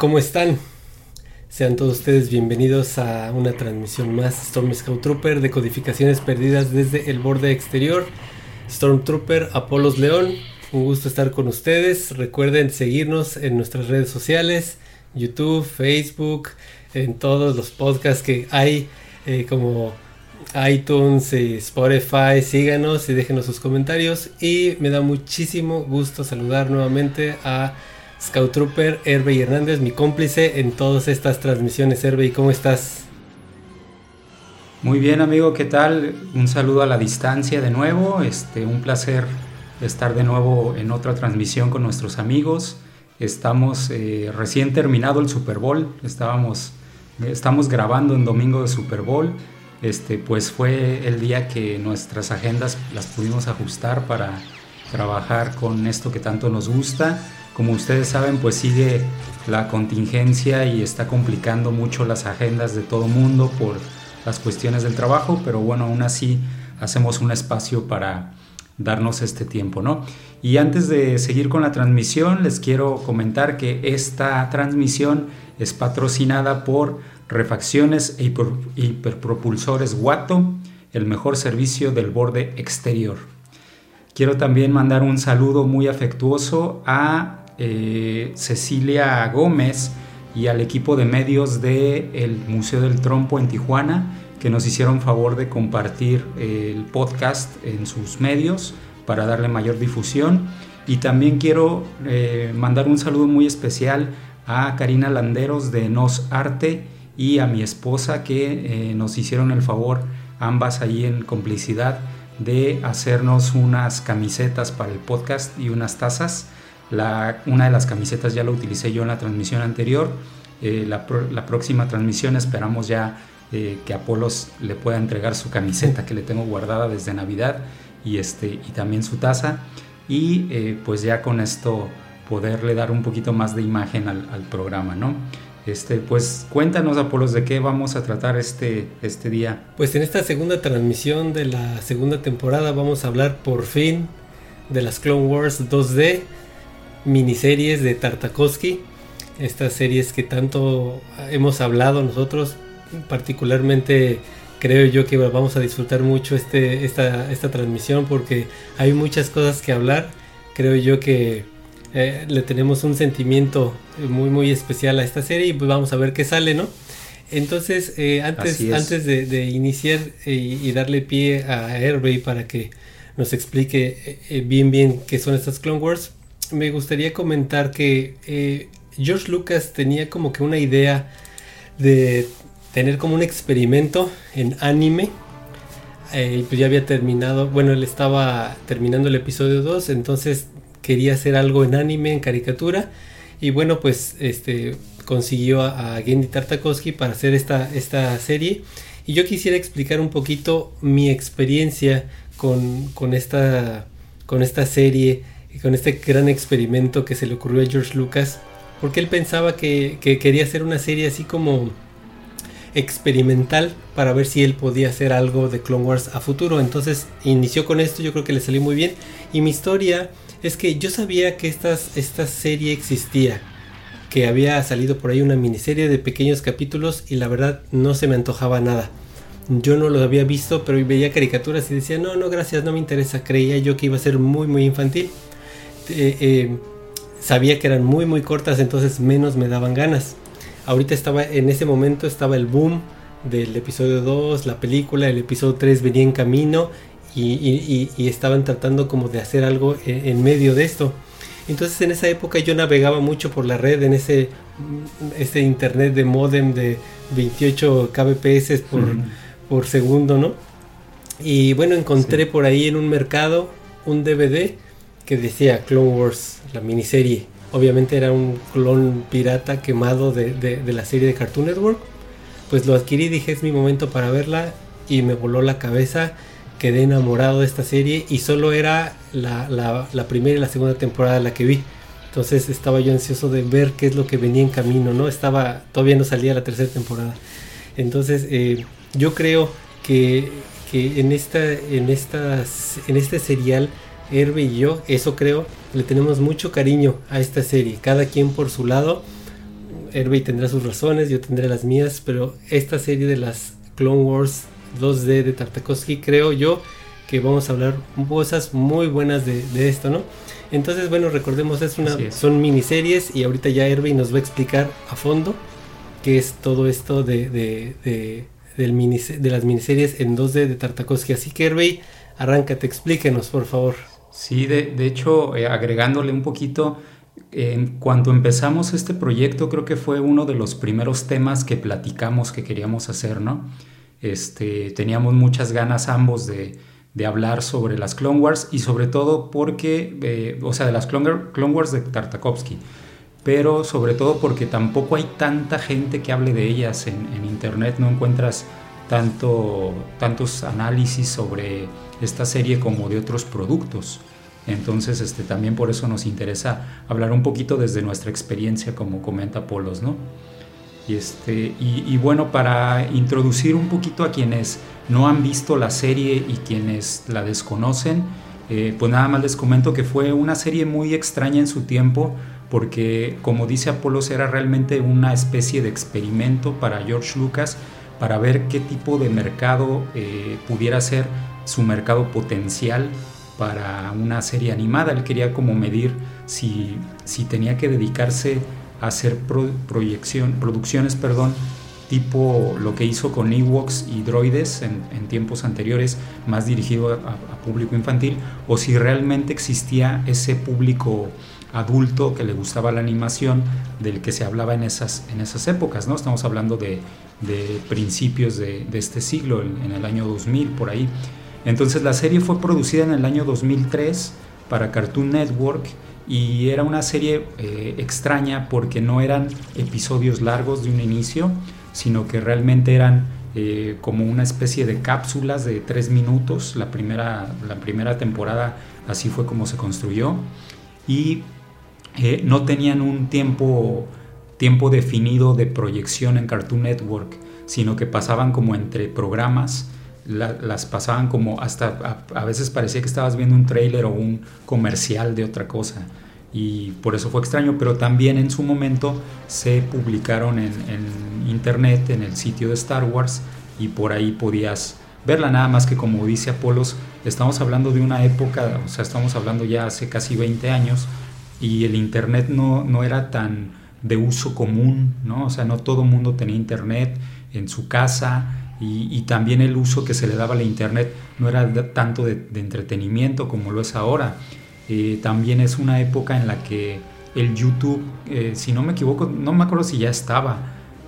¿cómo están? Sean todos ustedes bienvenidos a una transmisión más Storm Scout Trooper de codificaciones perdidas desde el borde exterior. Stormtrooper Apolos León, un gusto estar con ustedes. Recuerden seguirnos en nuestras redes sociales, YouTube, Facebook, en todos los podcasts que hay, eh, como iTunes y Spotify. Síganos y déjenos sus comentarios. Y me da muchísimo gusto saludar nuevamente a Scout Trooper Hervey Hernández, mi cómplice en todas estas transmisiones. Hervey, ¿cómo estás? Muy bien, amigo, ¿qué tal? Un saludo a la distancia de nuevo. Este, un placer estar de nuevo en otra transmisión con nuestros amigos. Estamos eh, recién terminado el Super Bowl. Estábamos, estamos grabando en domingo de Super Bowl. Este, pues fue el día que nuestras agendas las pudimos ajustar para trabajar con esto que tanto nos gusta como ustedes saben, pues sigue la contingencia y está complicando mucho las agendas de todo mundo por las cuestiones del trabajo, pero bueno, aún así hacemos un espacio para darnos este tiempo, ¿no? Y antes de seguir con la transmisión, les quiero comentar que esta transmisión es patrocinada por Refacciones e Hiperpropulsores Watto, el mejor servicio del borde exterior. Quiero también mandar un saludo muy afectuoso a eh, Cecilia Gómez y al equipo de medios del Museo del Trompo en Tijuana, que nos hicieron favor de compartir el podcast en sus medios para darle mayor difusión. Y también quiero eh, mandar un saludo muy especial a Karina Landeros de Nos Arte y a mi esposa que eh, nos hicieron el favor, ambas ahí en complicidad, de hacernos unas camisetas para el podcast y unas tazas una de las camisetas ya la utilicé yo en la transmisión anterior. Eh, la, próxima transmisión esperamos ya eh, que Apolos le pueda entregar su camiseta que le tengo guardada desde Navidad y, este, y también su taza. Y eh, pues ya con esto poderle dar un poquito más de imagen al, programa, ¿no? Este, pues cuéntanos, Apolos, de qué vamos a tratar este, este día. Pues en esta segunda transmisión de la segunda temporada vamos a hablar por fin de las Clone Wars 2D miniseries de Tartakovsky, estas series que tanto hemos hablado nosotros, particularmente creo yo que vamos a disfrutar mucho este, esta, esta transmisión porque hay muchas cosas que hablar, creo yo que eh, le tenemos un sentimiento muy muy especial a esta serie y pues vamos a ver qué sale, ¿no? Entonces, eh, antes, antes de, iniciar eh, y darle pie a Hervey para que nos explique bien bien qué son estas Clone Wars, me gustaría comentar que eh, George Lucas tenía como que una idea de tener como un experimento en anime. Eh, pues ya había terminado, bueno, él estaba terminando el episodio 2, entonces quería hacer algo en anime, en caricatura. Y bueno, pues este consiguió a, a Gendy Tartakovsky para hacer esta, esta serie. Y yo quisiera explicar un poquito mi experiencia con, con, esta, con esta serie con este gran experimento que se le ocurrió a George Lucas, porque él pensaba que, quería hacer una serie así como experimental para ver si él podía hacer algo de Clone Wars a futuro. Entonces inició con esto, yo creo que le salió muy bien. Y mi historia es que yo sabía que estas, esta serie existía, que había salido por ahí una miniserie de pequeños capítulos y la verdad no se me antojaba nada. Yo no lo había visto, pero veía caricaturas y decía, no, no, gracias, no me interesa. Creía yo que iba a ser muy, muy infantil. Eh, eh, sabía que eran muy muy cortas, entonces menos me daban ganas. Ahorita estaba, en ese momento estaba el boom del episodio 2, la película, el episodio 3 venía en camino y, estaban tratando como de hacer algo en, medio de esto. Entonces en esa época yo navegaba mucho por la red, en ese, ese internet de modem de 28 kbps por, por segundo, ¿no? Y bueno, encontré por ahí en un mercado un DVD que decía Clone Wars, la miniserie. Obviamente era un clon pirata quemado de, la serie de Cartoon Network. Pues lo adquirí, dije es mi momento para verla y me voló la cabeza. Quedé enamorado de esta serie y solo era la, primera y la segunda temporada la que vi. Entonces estaba yo ansioso de ver qué es lo que venía en camino, ¿no? Estaba, todavía no salía la tercera temporada. Entonces eh, yo creo que, que en esta, en estas, en este serial, Herbe y yo, eso creo, le tenemos mucho cariño a esta serie, cada quien por su lado. Herbe tendrá sus razones, yo tendré las mías, pero esta serie de las Clone Wars 2D de Tartakovsky, creo yo que vamos a hablar cosas muy buenas de, esto, ¿no? Entonces, bueno, recordemos, es una, son miniseries y ahorita ya Hervey nos va a explicar a fondo qué es todo esto de, de, de las miniseries en 2D de Tartakovsky. Así que Hervey, arráncate, explíquenos, por favor. Sí, de, hecho, eh, agregándole un poquito, en cuando empezamos este proyecto, creo que fue uno de los primeros temas que platicamos que queríamos hacer, ¿no? Este, teníamos muchas ganas ambos de, de hablar sobre las Clone Wars y sobre todo porque, eh, o sea, de las Clone, Wars de Tartakovsky, pero sobre todo porque tampoco hay tanta gente que hable de ellas en, internet, no encuentras tanto, tantos análisis sobre esta serie como de otros productos. Entonces, este, también por eso nos interesa hablar un poquito desde nuestra experiencia, como comenta Polos, ¿no? Y, este, y, bueno, para introducir un poquito a quienes no han visto la serie y quienes la desconocen, eh, pues nada más les comento que fue una serie muy extraña en su tiempo, porque como dice Apolos, era realmente una especie de experimento para George Lucas para ver qué tipo de mercado eh, pudiera ser su mercado potencial para una serie animada. Él quería como medir si, si tenía que dedicarse hacer proyección, producciones perdón, tipo lo que hizo con Ewoks y Droides en, tiempos anteriores, más dirigido a, público infantil, o si realmente existía ese público adulto que le gustaba la animación del que se hablaba en esas, en esas épocas, ¿no? Estamos hablando de, principios de, este siglo, en, en, el año 2000, por ahí. Entonces la serie fue producida en el año 2003 para Cartoon Network y era una serie eh, extraña porque no eran episodios largos de un inicio, sino que realmente eran eh, como una especie de cápsulas de tres minutos. La primera, la primera temporada así fue como se construyó y eh, no tenían un tiempo, tiempo definido de proyección en Cartoon Network, sino que pasaban como entre programas. las pasaban como hasta a, veces parecía que estabas viendo un trailer o un comercial de otra cosa y por eso fue extraño, pero también en su momento se publicaron en, internet, en el sitio de Star Wars, y por ahí podías verla, nada más que como dice Apolos, estamos hablando de una época, o sea, estamos hablando ya hace casi 20 años, y el internet no, no era tan de uso común, ¿no? O sea, no todo mundo tenía internet en su casa, y, también el uso que se le daba al internet no era tanto de entretenimiento como lo es ahora eh, también es una época en la que el YouTube, eh, si no me equivoco, no me acuerdo si ya estaba,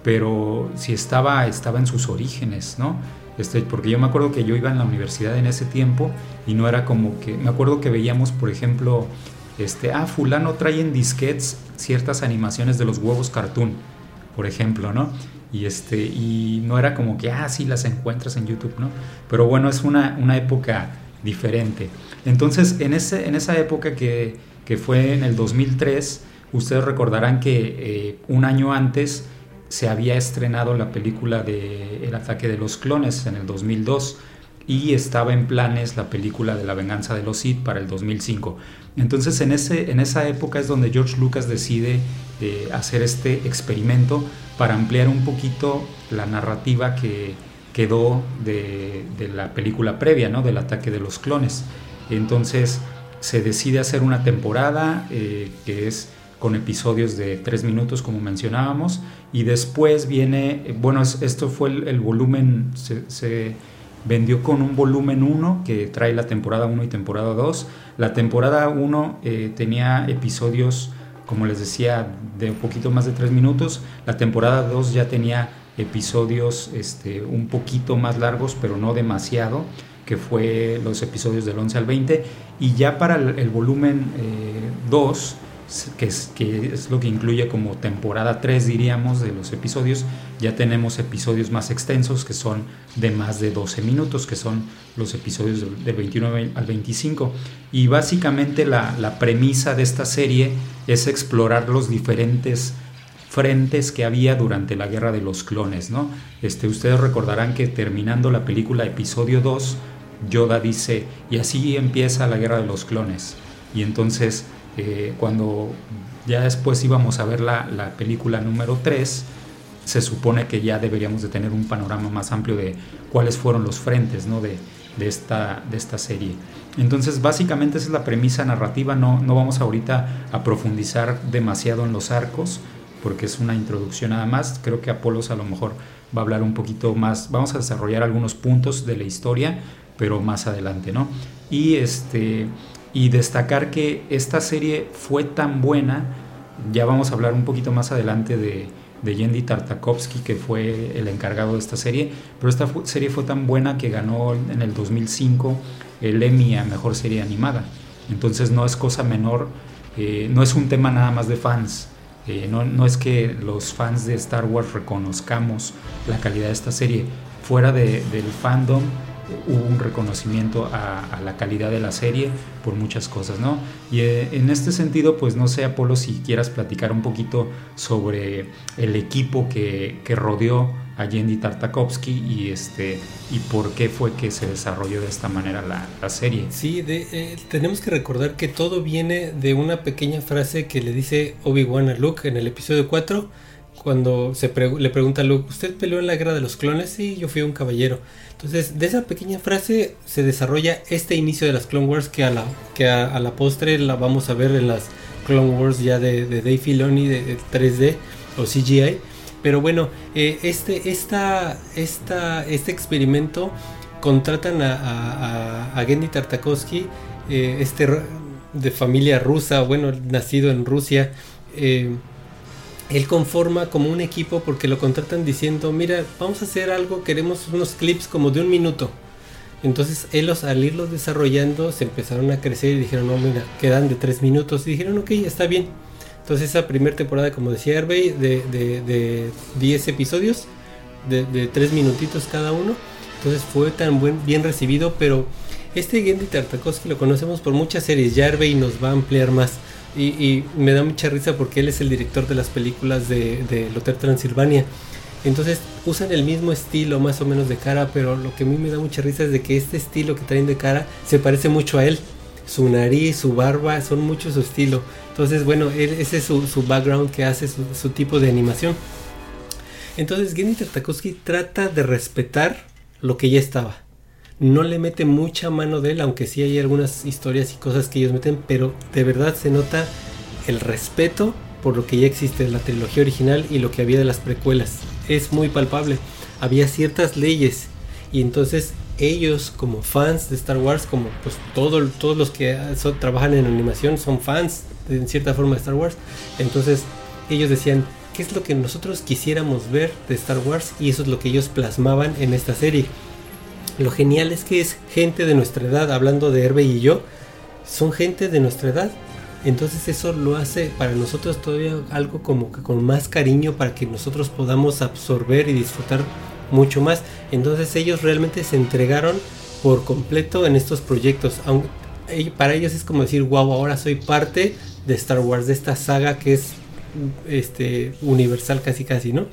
pero si estaba, estaba en sus orígenes, ¿no? Este, porque yo me acuerdo que yo iba en la universidad en ese tiempo y no era como que, me acuerdo que veíamos, por ejemplo, este, ah, fulano trae en disquets ciertas animaciones de los huevos cartoon, por ejemplo, ¿no? Y, este, y no era como que, ah, sí, las encuentras en YouTube, ¿no? Pero bueno, es una, una época diferente. Entonces, en, ese, en esa época que, fue en el 2003, ustedes recordarán que eh, un año antes se había estrenado la película de El ataque de los clones en el 2002 y estaba en planes la película de la venganza de los Sith para el 2005. Entonces en, ese, en esa época es donde George Lucas decide eh, hacer este experimento para ampliar un poquito la narrativa que quedó de, la película previa, ¿no? del ataque de los clones. Entonces se decide hacer una temporada eh, que es con episodios de tres minutos como mencionábamos y después viene, bueno, esto fue el, volumen, vendió con un volumen 1 que trae la temporada 1 y temporada 2. La temporada 1 eh, tenía episodios, como les decía, de un poquito más de tres minutos. La temporada 2 ya tenía episodios este, un poquito más largos, pero no demasiado que fue los episodios del 11 al 20, y ya para el, volumen 2, eh, que, es, que es lo que incluye como temporada 3, diríamos, de los episodios, ya tenemos episodios más extensos que son de más de 12 minutos, que son los episodios del 29 al 25. Y básicamente la, la premisa de esta serie es explorar los diferentes frentes que había durante la guerra de los clones, ¿no? Este, ustedes recordarán que terminando la película episodio 2, Yoda dice, y así empieza la guerra de los clones. Y entonces, eh, cuando ya después íbamos a ver la, la, película número 3, se supone que ya deberíamos de tener un panorama más amplio de cuáles fueron los frentes ¿no? de, de, esta, de esta serie. Entonces, básicamente esa es la premisa narrativa, no, no vamos ahorita a profundizar demasiado en los arcos, porque es una introducción nada más. Creo que Apolos a lo mejor va a hablar un poquito más, vamos a desarrollar algunos puntos de la historia, pero más adelante, ¿no? Y, este, y destacar que esta serie fue tan buena, ya vamos a hablar un poquito más adelante de, de Yendi Tartakovsky, que fue el encargado de esta serie, pero esta serie fue tan buena que ganó en el 2005 el Emmy a Mejor Serie Animada. Entonces no es cosa menor, eh, no es un tema nada más de fans, eh, no, no, es que los fans de Star Wars reconozcamos la calidad de esta serie. Fuera de, del fandom hubo un reconocimiento a, la calidad de la serie por muchas cosas, ¿no? Y eh, en este sentido, pues no sé, Apolo, si quieras platicar un poquito sobre el equipo que, que rodeó a Yendi Tartakovsky y este y por qué fue que se desarrolló de esta manera la, la serie. Sí, de, eh, tenemos que recordar que todo viene de una pequeña frase que le dice Obi-Wan a Luke en el episodio 4 cuando se le pregunta a Luke, ¿usted peleó en la guerra de los clones? Sí, yo fui un caballero. Entonces, de esa pequeña frase se desarrolla este inicio de las Clone Wars que a la, que a, la postre la vamos a ver en las Clone Wars ya de, de Dave Filoni de, 3D o CGI. Pero bueno, eh, este, esta, esta, este experimento contratan a, a, a Gendy Tartakovsky, eh, este de familia rusa, bueno, nacido en Rusia. Eh, él conforma como un equipo porque lo contratan diciendo, mira, vamos a hacer algo, queremos unos clips como de un minuto. Entonces ellos al irlos desarrollando se empezaron a crecer y dijeron, no, mira, quedan de tres minutos. Y dijeron, ok, está bien. Entonces esa primera temporada, como decía Hervey, de, de, 10 episodios, de, de 3 minutitos cada uno. Entonces fue tan buen, bien recibido, pero este Gendy Tartakovsky lo conocemos por muchas series. Ya Hervey nos va a ampliar más. Y, me da mucha risa porque él es el director de las películas de, de Hotel Transilvania. Entonces usan el mismo estilo más o menos de cara, pero lo que a mí me da mucha risa es de que este estilo que traen de cara se parece mucho a él. Su nariz, su barba, son mucho su estilo. Entonces, bueno, ese es su, su background que hace su, tipo de animación. Entonces, Genny Tartakovsky trata de respetar lo que ya estaba no le mete mucha mano de él, aunque sí hay algunas historias y cosas que ellos meten, pero de verdad se nota el respeto por lo que ya existe de la trilogía original y lo que había de las precuelas. Es muy palpable. Había ciertas leyes y entonces ellos como fans de Star Wars, como pues todo, todos los que trabajan en animación son fans de, en cierta forma de Star Wars, entonces ellos decían, ¿qué es lo que nosotros quisiéramos ver de Star Wars? Y eso es lo que ellos plasmaban en esta serie lo genial es que es gente de nuestra edad, hablando de Herbe y yo, son gente de nuestra edad. Entonces eso lo hace para nosotros todavía algo como que con más cariño para que nosotros podamos absorber y disfrutar mucho más. Entonces ellos realmente se entregaron por completo en estos proyectos. Para ellos es como decir, wow, ahora soy parte de Star Wars, de esta saga que es este universal casi casi, ¿no?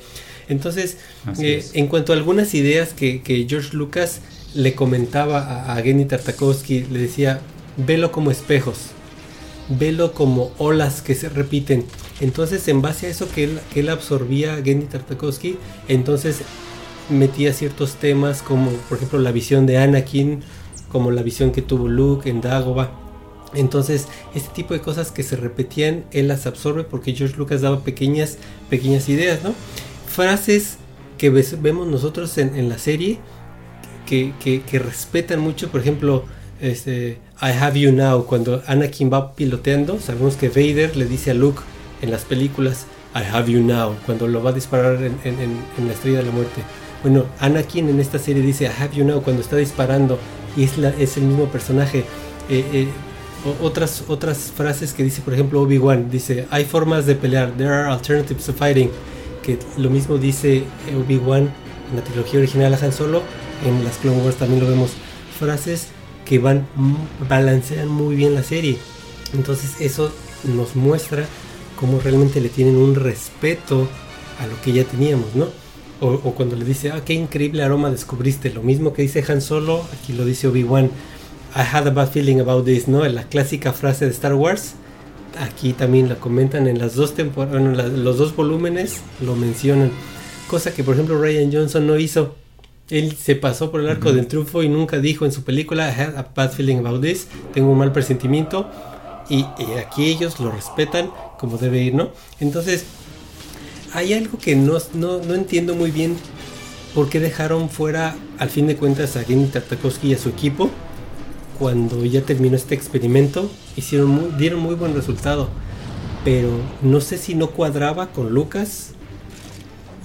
Entonces, eh, en cuanto a algunas ideas que, George Lucas le comentaba a, a Genny Tartakovsky, le decía, velo como espejos, velo como olas que se repiten. Entonces, en base a eso que él, que él absorbía a Gendy Tartakovsky, entonces metía ciertos temas como, por ejemplo, la visión de Anakin, como la visión que tuvo Luke en Dagobah. Entonces, este tipo de cosas que se repetían, él las absorbe porque George Lucas daba pequeñas, pequeñas ideas, ¿no? Frases que vemos nosotros en, la serie que, respetan mucho, por ejemplo, este, I have you now, cuando Anakin va piloteando, sabemos que Vader le dice a Luke en las películas, I have you now, cuando lo va a disparar en, la estrella de la muerte. Bueno, Anakin en esta serie dice I have you now cuando está disparando y es, la, es el mismo personaje. Eh, eh, otras, otras frases que dice, por ejemplo, Obi-Wan, dice, hay formas de pelear, there are alternatives to fighting lo mismo dice Obi-Wan en la trilogía original a Han Solo, en las Clone Wars también lo vemos, frases que van, balancean muy bien la serie. Entonces eso nos muestra cómo realmente le tienen un respeto a lo que ya teníamos, ¿no? O, cuando le dice, ah, qué increíble aroma descubriste, lo mismo que dice Han Solo, aquí lo dice Obi-Wan, I had a bad feeling about this, ¿no? La clásica frase de Star Wars, aquí también la comentan en las dos temporadas, los dos volúmenes lo mencionan, cosa que por ejemplo Ryan Johnson no hizo. Él se pasó por el arco del triunfo y nunca dijo en su película, I had a bad feeling about this, tengo un mal presentimiento. Y, aquí ellos lo respetan como debe ir, ¿no? Entonces, hay algo que no, no, entiendo muy bien por qué dejaron fuera, al fin de cuentas, a Genny Tartakovsky y a su equipo cuando ya terminó este experimento. Hicieron dieron muy buen resultado, pero no sé si no cuadraba con Lucas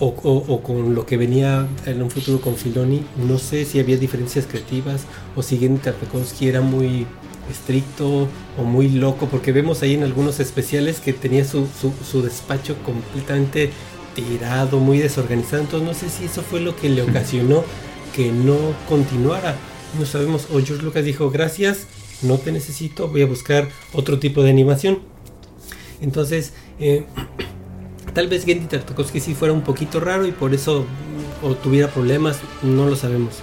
o, con lo que venía en un futuro con Filoni. No sé si había diferencias creativas o si Genny Tartakovsky era muy estricto o muy loco, porque vemos ahí en algunos especiales que tenía su, su, despacho completamente tirado, muy desorganizado. Entonces no sé si eso fue lo que le ocasionó que no continuara. No sabemos. O George Lucas dijo, gracias, no te necesito, voy a buscar otro tipo de animación. Entonces, eh, Tal vez Gendy Tartakovsky sí fuera un poquito raro y por eso o tuviera problemas, no lo sabemos.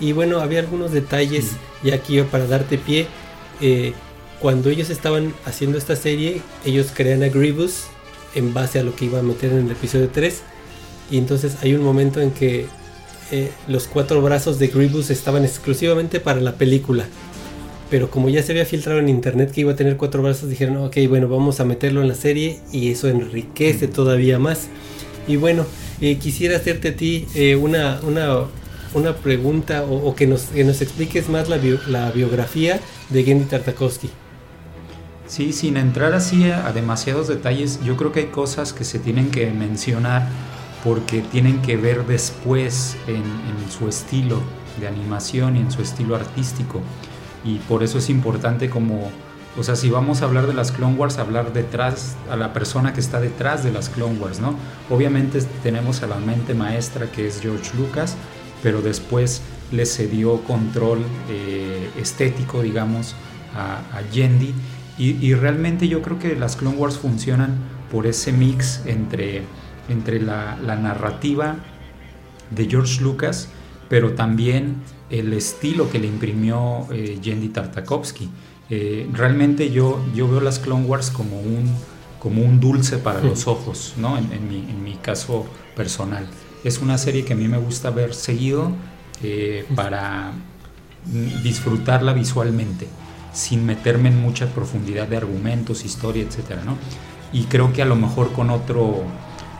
Y bueno, había algunos detalles ya aquí para darte pie. Eh, cuando ellos estaban haciendo esta serie, ellos crean a Grievous en base a lo que iba a meter en el episodio 3. Y entonces hay un momento en que eh, los cuatro brazos de Grievous estaban exclusivamente para la película pero como ya se había filtrado en internet que iba a tener cuatro brazos, dijeron, ok, bueno, vamos a meterlo en la serie y eso enriquece todavía más. Y bueno, eh, quisiera hacerte a ti eh, una, una, pregunta o, que, nos, nos expliques más la, la biografía de Gendy Tartakovsky. Sí, sin entrar así a, demasiados detalles, yo creo que hay cosas que se tienen que mencionar porque tienen que ver después en, en su estilo de animación y en su estilo artístico y por eso es importante como, o sea, si vamos a hablar de las Clone Wars, hablar detrás, a la persona que está detrás de las Clone Wars, ¿no? Obviamente tenemos a la mente maestra que es George Lucas, pero después le cedió control eh, estético, digamos, a, a Yendi. Y, realmente yo creo que las Clone Wars funcionan por ese mix entre, entre la, la narrativa de George Lucas, pero también el estilo que le imprimió eh, Yendi Tartakovsky. Eh, realmente yo, yo veo las Clone Wars como un, como un dulce para los ojos, ¿no? En, mi, caso personal. Es una serie que a mí me gusta ver seguido eh, para disfrutarla visualmente, sin meterme en mucha profundidad de argumentos, historia, etc. ¿no? Y creo que a lo mejor con otro,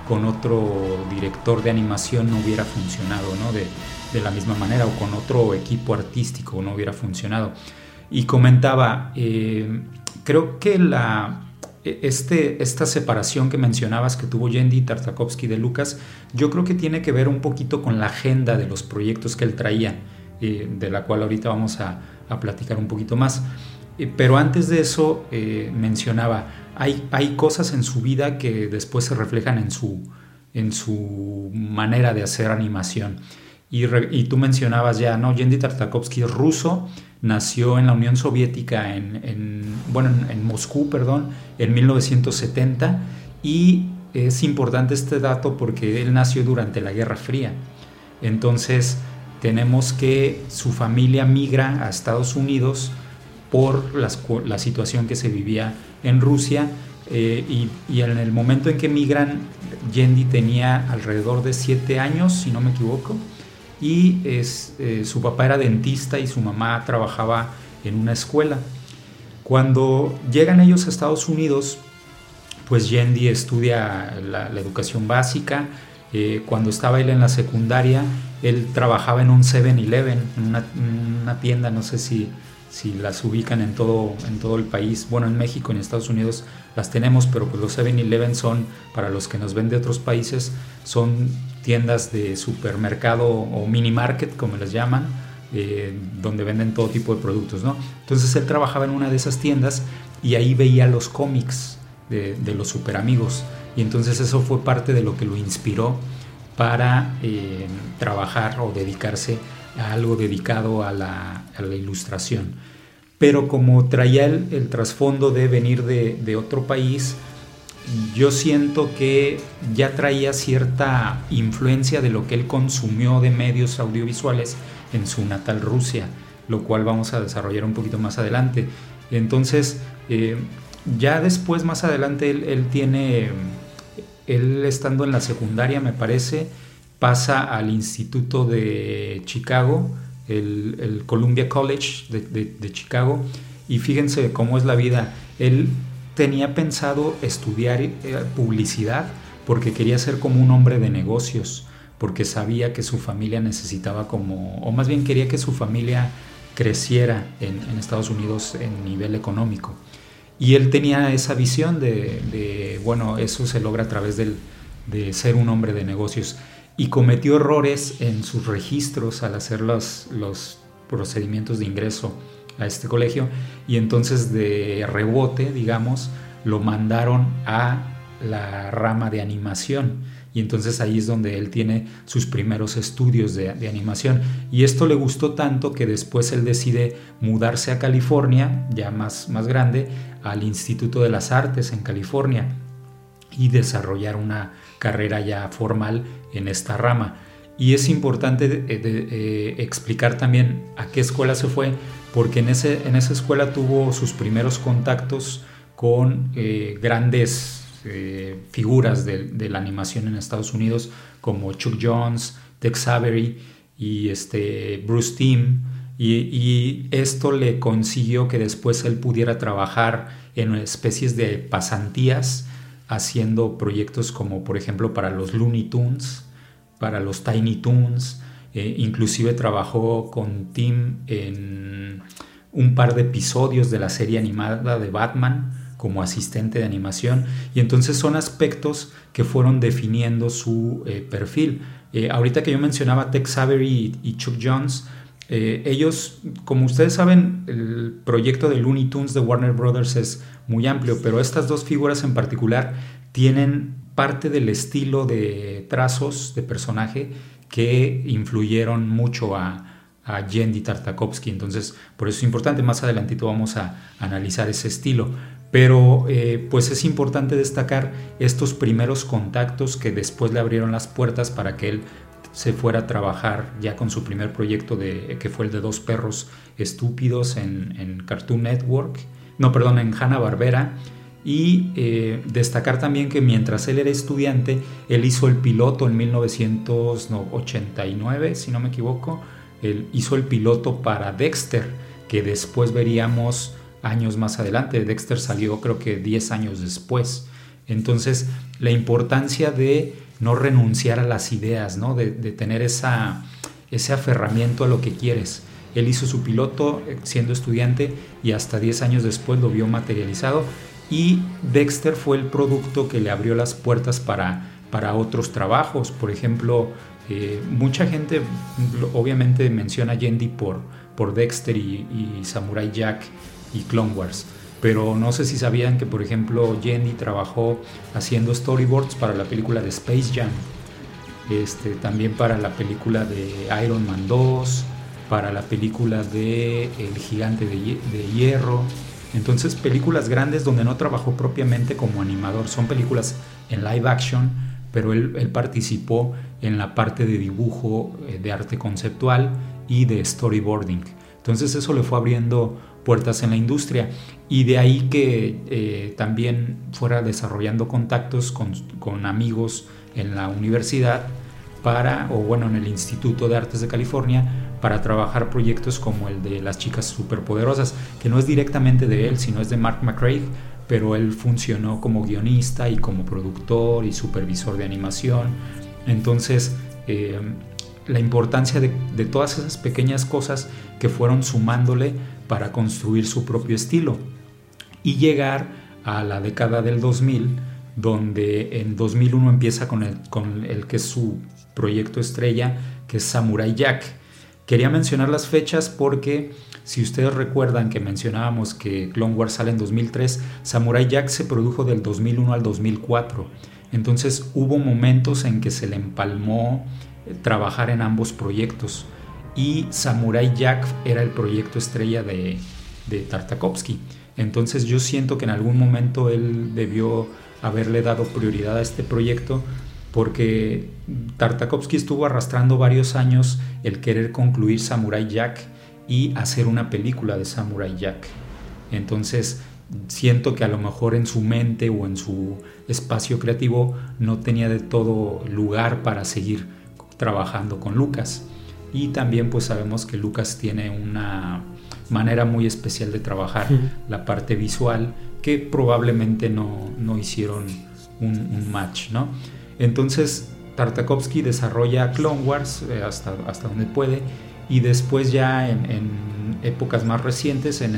con otro director de animación no hubiera funcionado, ¿no? De, la misma manera o con otro equipo artístico no hubiera funcionado. Y comentaba, eh, creo que la, e, este, esta separación que mencionabas que tuvo Yendi Tartakovsky de Lucas, yo creo que tiene que ver un poquito con la agenda de los proyectos que él traía, eh, de la cual ahorita vamos a, a platicar un poquito más. Eh, pero antes de eso mencionaba, hay, hay cosas en su vida que después se reflejan en su, en su manera de hacer animación. Y, tú mencionabas ya, ¿no? Yendi Tartakovsky es ruso, nació en la Unión Soviética, en, bueno, en, Moscú, perdón, en 1970 y es importante este dato porque él nació durante la Guerra Fría. Entonces tenemos que su familia migra a Estados Unidos por la situación que se vivía en Rusia eh, y, y, en el momento en que migran, Yendi tenía alrededor de siete años, si no me equivoco, y es, eh, su papá era dentista y su mamá trabajaba en una escuela. Cuando llegan ellos a Estados Unidos, pues Yendi estudia la, educación básica. Eh, cuando estaba él en la secundaria, él trabajaba en un 7-Eleven, en una, tienda, no sé si, si las ubican en todo, en todo el país. Bueno, en México, en Estados Unidos las tenemos, pero pues los 7-Eleven son, para los que nos ven de otros países, son tiendas de supermercado o mini market, como les llaman, eh, donde venden todo tipo de productos, ¿no? Entonces él trabajaba en una de esas tiendas y ahí veía los cómics de, los super amigos y entonces eso fue parte de lo que lo inspiró para eh, trabajar o dedicarse a algo dedicado a la, ilustración. Pero como traía el, trasfondo de venir de, otro país, yo siento que ya traía cierta influencia de lo que él consumió de medios audiovisuales en su natal Rusia, lo cual vamos a desarrollar un poquito más adelante. Entonces, eh, ya después, más adelante, él, tiene, él estando en la secundaria, me parece, pasa al Instituto de Chicago, el, Columbia College de, Chicago, y fíjense cómo es la vida. Él tenía pensado estudiar eh, publicidad porque quería ser como un hombre de negocios, porque sabía que su familia necesitaba como, o más bien quería que su familia creciera en, Estados Unidos en nivel económico. Y él tenía esa visión de, bueno, eso se logra a través del, de ser un hombre de negocios. Y cometió errores en sus registros al hacer los, los procedimientos de ingreso a este colegio y entonces de rebote, digamos, lo mandaron a la rama de animación. Y entonces ahí es donde él tiene sus primeros estudios de, animación. Y esto le gustó tanto que después él decide mudarse a California, ya más, más grande, al Instituto de las Artes en California y desarrollar una carrera ya formal en esta rama. Y es importante eh, explicar también a qué escuela se fue, porque en, ese, en esa escuela tuvo sus primeros contactos con eh, grandes eh, figuras de, la animación en Estados Unidos como Chuck Jones, Tex Avery y este, Bruce Timm. Y, esto le consiguió que después él pudiera trabajar en especies de pasantías haciendo proyectos como por ejemplo para los Looney Tunes, para los Tiny Toons, eh, inclusive trabajó con Tim en un par de episodios de la serie animada de Batman como asistente de animación y entonces son aspectos que fueron definiendo su eh, perfil. Eh, ahorita que yo mencionaba Tex Avery y, Chuck Jones, ellos, como ustedes saben, el proyecto de Looney Tunes de Warner Brothers es muy amplio, pero estas dos figuras en particular tienen parte del estilo de trazos de personaje que influyeron mucho a, a Yendi Tartakovsky. Entonces, por eso es importante. Más adelantito vamos a analizar ese estilo. Pero eh, pues es importante destacar estos primeros contactos que después le abrieron las puertas para que él se fuera a trabajar ya con su primer proyecto de, que fue el de dos perros estúpidos en, en Cartoon Network, no, perdón, en Hanna Barbera y eh, destacar también que mientras él era estudiante, él hizo el piloto en 1989, si no me equivoco, él hizo el piloto para Dexter, que después veríamos años más adelante. Dexter salió creo que 10 años después. Entonces, la importancia de no renunciar a las ideas, ¿no? de, tener esa, ese aferramiento a lo que quieres. Él hizo su piloto eh, siendo estudiante y hasta 10 años después lo vio materializado y Dexter fue el producto que le abrió las puertas para, otros trabajos. Por ejemplo, eh, mucha gente obviamente menciona a Yendi por Dexter y, Samurai Jack y Clone Wars. Pero no sé si sabían que, por ejemplo, Yendi trabajó haciendo storyboards para la película de Space Jam, este, también para la película de Iron Man 2, para la película de El Gigante de Hierro, entonces, películas grandes donde no trabajó propiamente como animador, son películas en live action, pero él, participó en la parte de dibujo, eh, de arte conceptual y de storyboarding. Entonces eso le fue abriendo puertas en la industria y de ahí que eh, también fuera desarrollando contactos con, amigos en la universidad para, o bueno, en el Instituto de Artes de California para trabajar proyectos como el de Las Chicas Superpoderosas, que no es directamente de él, sino es de Mark McCrae, pero él funcionó como guionista y como productor y supervisor de animación. Entonces, eh, la importancia de, todas esas pequeñas cosas que fueron sumándole para construir su propio estilo y llegar a la década del 2000, donde en 2001 empieza con el, con el que es su proyecto estrella, que es Samurai Jack Quería mencionar las fechas porque si ustedes recuerdan que mencionábamos que Clone Wars sale en 2003, Samurai Jack se produjo del 2001 al 2004. Entonces hubo momentos en que se le empalmó trabajar en ambos proyectos y Samurai Jack era el proyecto estrella de, de Tartakovsky. Entonces yo siento que en algún momento él debió haberle dado prioridad a este proyecto porque Tartakovsky estuvo arrastrando varios años el querer concluir Samurai Jack y hacer una película de Samurai Jack. Entonces siento que a lo mejor en su mente o en su espacio creativo no tenía de todo lugar para seguir trabajando con Lucas. Y también pues sabemos que Lucas tiene una manera muy especial de trabajar la parte visual que probablemente no, hicieron un, match, ¿no? Entonces Tartakovsky desarrolla Clone Wars eh, hasta, hasta donde puede y después ya en, épocas más recientes, en,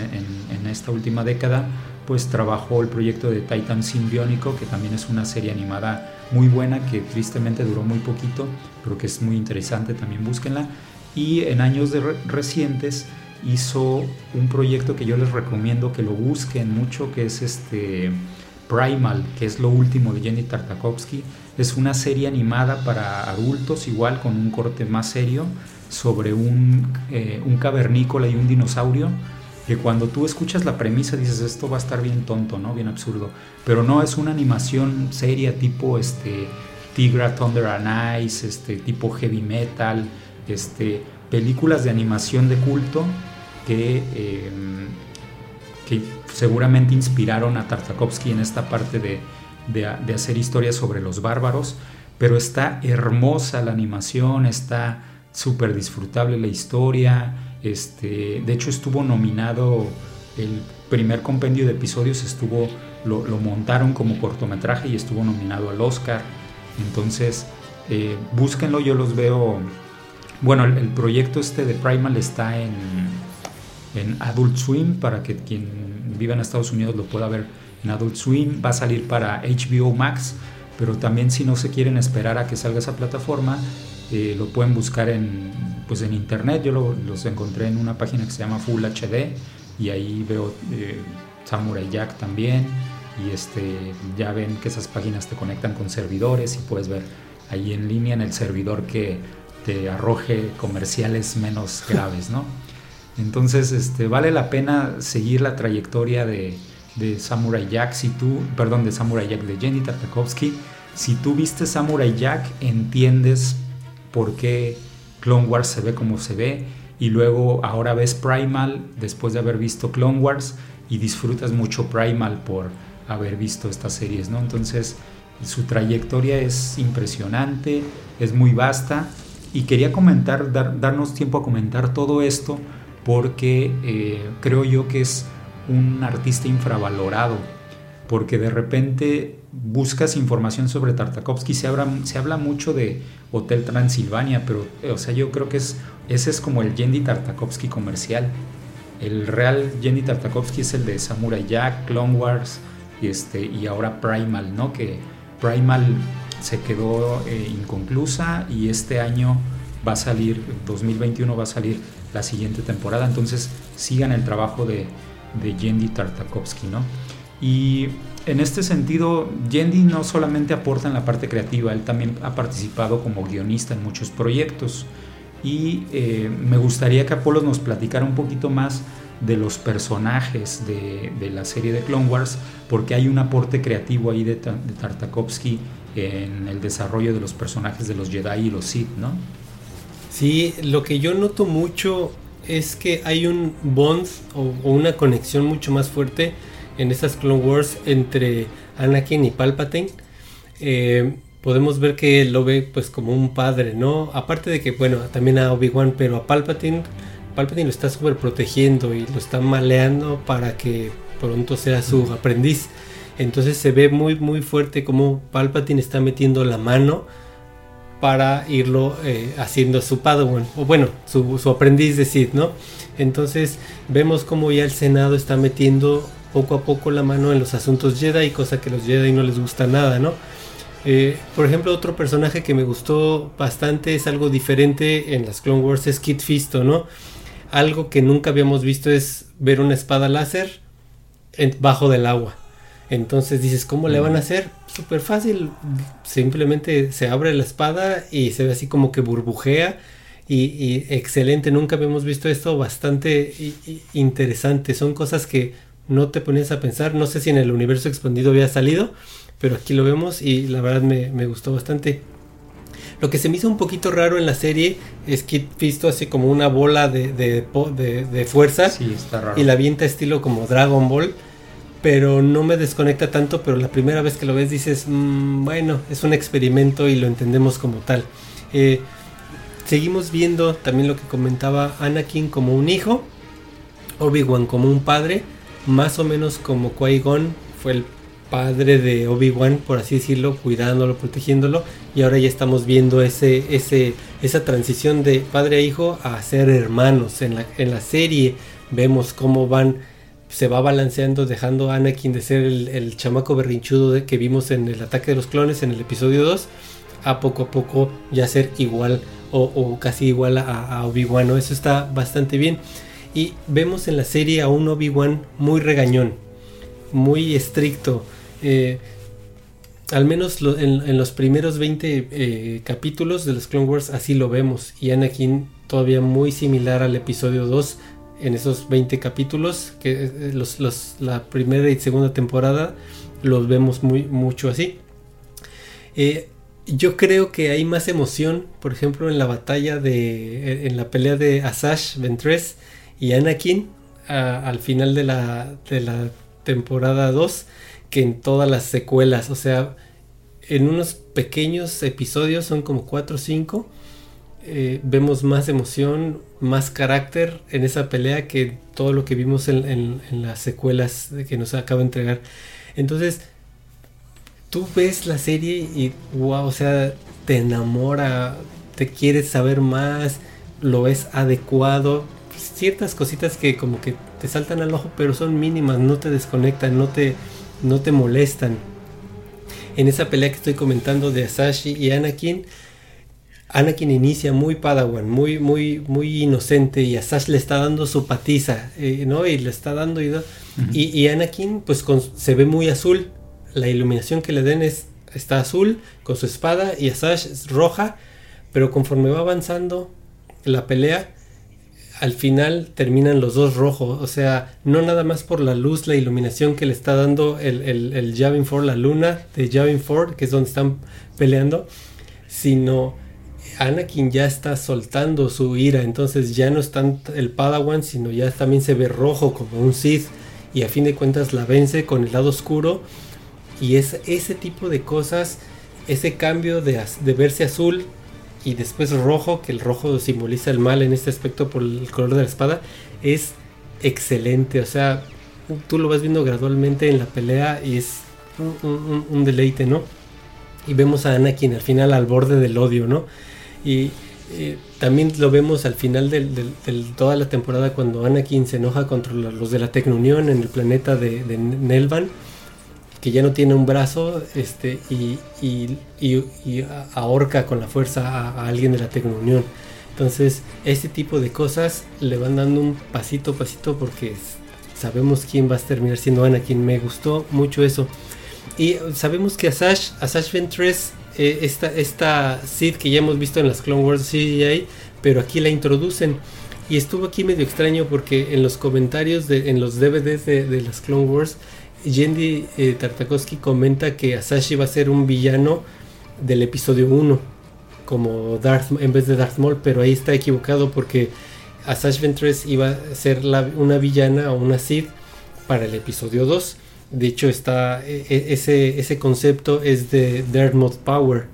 esta última década, pues trabajó el proyecto de Titan Symbiónico, que también es una serie animada muy buena, que tristemente duró muy poquito, pero que es muy interesante, también búsquenla. Y en años recientes hizo un proyecto que yo les recomiendo que lo busquen mucho, que es este Primal, que es lo último de Jenny Tartakovsky. Es una serie animada para adultos, igual con un corte más serio, sobre un, eh, un cavernícola y un dinosaurio. Que cuando tú escuchas la premisa dices esto va a estar bien tonto, ¿no? Bien absurdo. Pero no es una animación seria tipo este, Tigra, Thunder and Ice, este, tipo heavy metal, este, películas de animación de culto que, em, que seguramente inspiraron a Tartakovsky en esta parte de, de, hacer historias sobre los bárbaros, pero está hermosa la animación, está súper disfrutable la historia, este, de hecho estuvo nominado el primer compendio de episodios, estuvo, lo, montaron como cortometraje y estuvo nominado al Oscar, entonces eh, búsquenlo, yo los veo, bueno, el proyecto este de Primal está en en Adult Swim para que quien viva en Estados Unidos lo pueda ver en Adult Swim. Va a salir para HBO Max, pero también si no se quieren esperar a que salga esa plataforma, eh, lo pueden buscar en, pues en internet. Yo los encontré en una página que se llama Full HD y ahí veo eh, Samurai Jack también. Y este, ya ven que esas páginas te conectan con servidores y puedes ver ahí en línea en el servidor que te arroje comerciales menos graves, ¿no? Entonces, este, vale la pena seguir la trayectoria de, Samurai Jack, si tú, perdón, de Samurai Jack, de Jenny Tartakovsky. Si tú viste Samurai Jack, entiendes por qué Clone Wars se ve como se ve. Y luego ahora ves Primal después de haber visto Clone Wars y disfrutas mucho Primal por haber visto estas series, ¿no? Entonces, su trayectoria es impresionante, es muy vasta. Y quería comentar, darnos tiempo a comentar todo esto porque eh, creo yo que es un artista infravalorado, porque de repente buscas información sobre Tartakovsky, se habla, mucho de Hotel Transilvania, pero o sea, yo creo que es, ese es como el Yendi Tartakovsky comercial. El real Yendi Tartakovsky es el de Samurai Jack, Clone Wars y, este, y ahora Primal, ¿no? Que Primal se quedó eh, inconclusa y este año va a salir, 2021 va a salir la siguiente temporada. Entonces sigan el trabajo de, de Yendi Tartakovsky, ¿no? Y en este sentido, Yendi no solamente aporta en la parte creativa, él también ha participado como guionista en muchos proyectos. Y eh, me gustaría que Apolo nos platicara un poquito más de los personajes de, de, la serie de Clone Wars, porque hay un aporte creativo ahí de, de Tartakovsky en el desarrollo de los personajes de los Jedi y los Sith, ¿no? Sí, lo que yo noto mucho es que hay un bond o, una conexión mucho más fuerte en estas Clone Wars entre Anakin y Palpatine. Eh, podemos ver que él lo ve pues como un padre, ¿no? Aparte de que, bueno, también a Obi-Wan, pero a Palpatine, Palpatine lo está súper protegiendo y lo está maleando para que pronto sea su aprendiz. Entonces se ve muy muy fuerte como Palpatine está metiendo la mano para irlo eh, haciendo su Padawan, o bueno, su, aprendiz de Sith, ¿no? Entonces vemos como ya el Senado está metiendo poco a poco la mano en los asuntos Jedi, cosa que a los Jedi no les gusta nada, ¿no? Eh, por ejemplo, otro personaje que me gustó bastante es algo diferente en las Clone Wars es Kit Fisto, ¿no? Algo que nunca habíamos visto es ver una espada láser bajo del agua. Entonces dices, ¿cómo le van a hacer? Súper fácil. Simplemente se abre la espada y se ve así como que burbujea. Y, excelente, nunca habíamos visto esto bastante interesante. Son cosas que no te ponías a pensar. No sé si en el universo expandido había salido, pero aquí lo vemos y la verdad me, gustó bastante. Lo que se me hizo un poquito raro en la serie es que visto así como una bola de, de, fuerza y la avienta estilo como Dragon Ball, pero no me desconecta tanto, pero la primera vez que lo ves dices, mm, bueno, es un experimento y lo entendemos como tal. Eh, seguimos viendo también lo que comentaba Anakin como un hijo, Obi-Wan como un padre, más o menos como Qui-Gon fue el padre de Obi-Wan, por así decirlo, cuidándolo, protegiéndolo, y ahora ya estamos viendo ese, ese, esa transición de padre a hijo a ser hermanos. En la, en la serie vemos cómo van, se va balanceando, dejando a Anakin de ser el, chamaco berrinchudo que vimos en el ataque de los clones en el episodio 2, a poco a poco ya ser igual o, casi igual a, Obi-Wan. Eso está bastante bien. Y vemos en la serie a un Obi-Wan muy regañón, muy estricto. Eh, al menos en, los primeros 20 eh, capítulos de los Clone Wars así lo vemos. Y Anakin todavía muy similar al episodio 2 en esos 20 capítulos, que eh, los, la primera y segunda temporada los vemos muy mucho así. yo creo que hay más emoción, por ejemplo, en la batalla de. en la pelea de Asash Ventress y Anakin al final de la, de la temporada 2 que en todas las secuelas. O sea, en unos pequeños episodios, son como 4 o 5, eh, vemos más emoción, más carácter en esa pelea que todo lo que vimos en, las secuelas que nos acaba de entregar. Entonces, tú ves la serie y, wow, o sea, te enamora, te quieres saber más, lo ves adecuado. Ciertas cositas que como que te saltan al ojo, pero son mínimas, no te desconectan, no te no te molestan. En esa pelea que estoy comentando de Asashi y Anakin, Anakin inicia muy padawan, muy, muy, muy inocente y Asashi le está dando su patiza, eh, ¿no? Y le está dando y, y, Anakin pues se ve muy azul. La iluminación que le den es, está azul con su espada y Asash es roja, pero conforme va avanzando la pelea, al final terminan los dos rojos. O sea, no nada más por la luz, la iluminación que le está dando el, el, el Javin 4, la luna de Javin 4, que es donde están peleando, sino Anakin ya está soltando su ira. Entonces ya no está el Padawan, sino ya también se ve rojo como un Sith. Y a fin de cuentas la vence con el lado oscuro. Y es ese tipo de cosas, ese cambio de, de verse azul y después rojo, que el rojo simboliza el mal en este aspecto por el color de la espada, es excelente. O sea, tú lo vas viendo gradualmente en la pelea y es un, deleite, ¿no? Y vemos a Anakin al final al borde del odio, ¿no? Y eh, también lo vemos al final de toda la temporada cuando Anakin se enoja contra los de la Tecnunión en el planeta de, de Nelvan que ya no tiene un brazo este, y, ahorca con la fuerza a, alguien de la Tecnounión. Entonces, este tipo de cosas le van dando un pasito a pasito porque sabemos quién va a terminar siendo Anakin. Me gustó mucho eso. Y sabemos que Asash, Asash Ventress, eh, esta, esta Sid que ya hemos visto en las Clone Wars CGI, pero aquí la introducen. Y estuvo aquí medio extraño porque en los comentarios, de, en los DVDs de, de las Clone Wars, Yendi eh, Tartakovsky comenta que Asashi va a ser un villano del episodio 1, como Darth, en vez de Darth Maul, pero ahí está equivocado porque Asash Ventress iba a ser una villana o una Sith para el episodio 2. De hecho, está, e, e, ese, ese concepto es de Darth Power.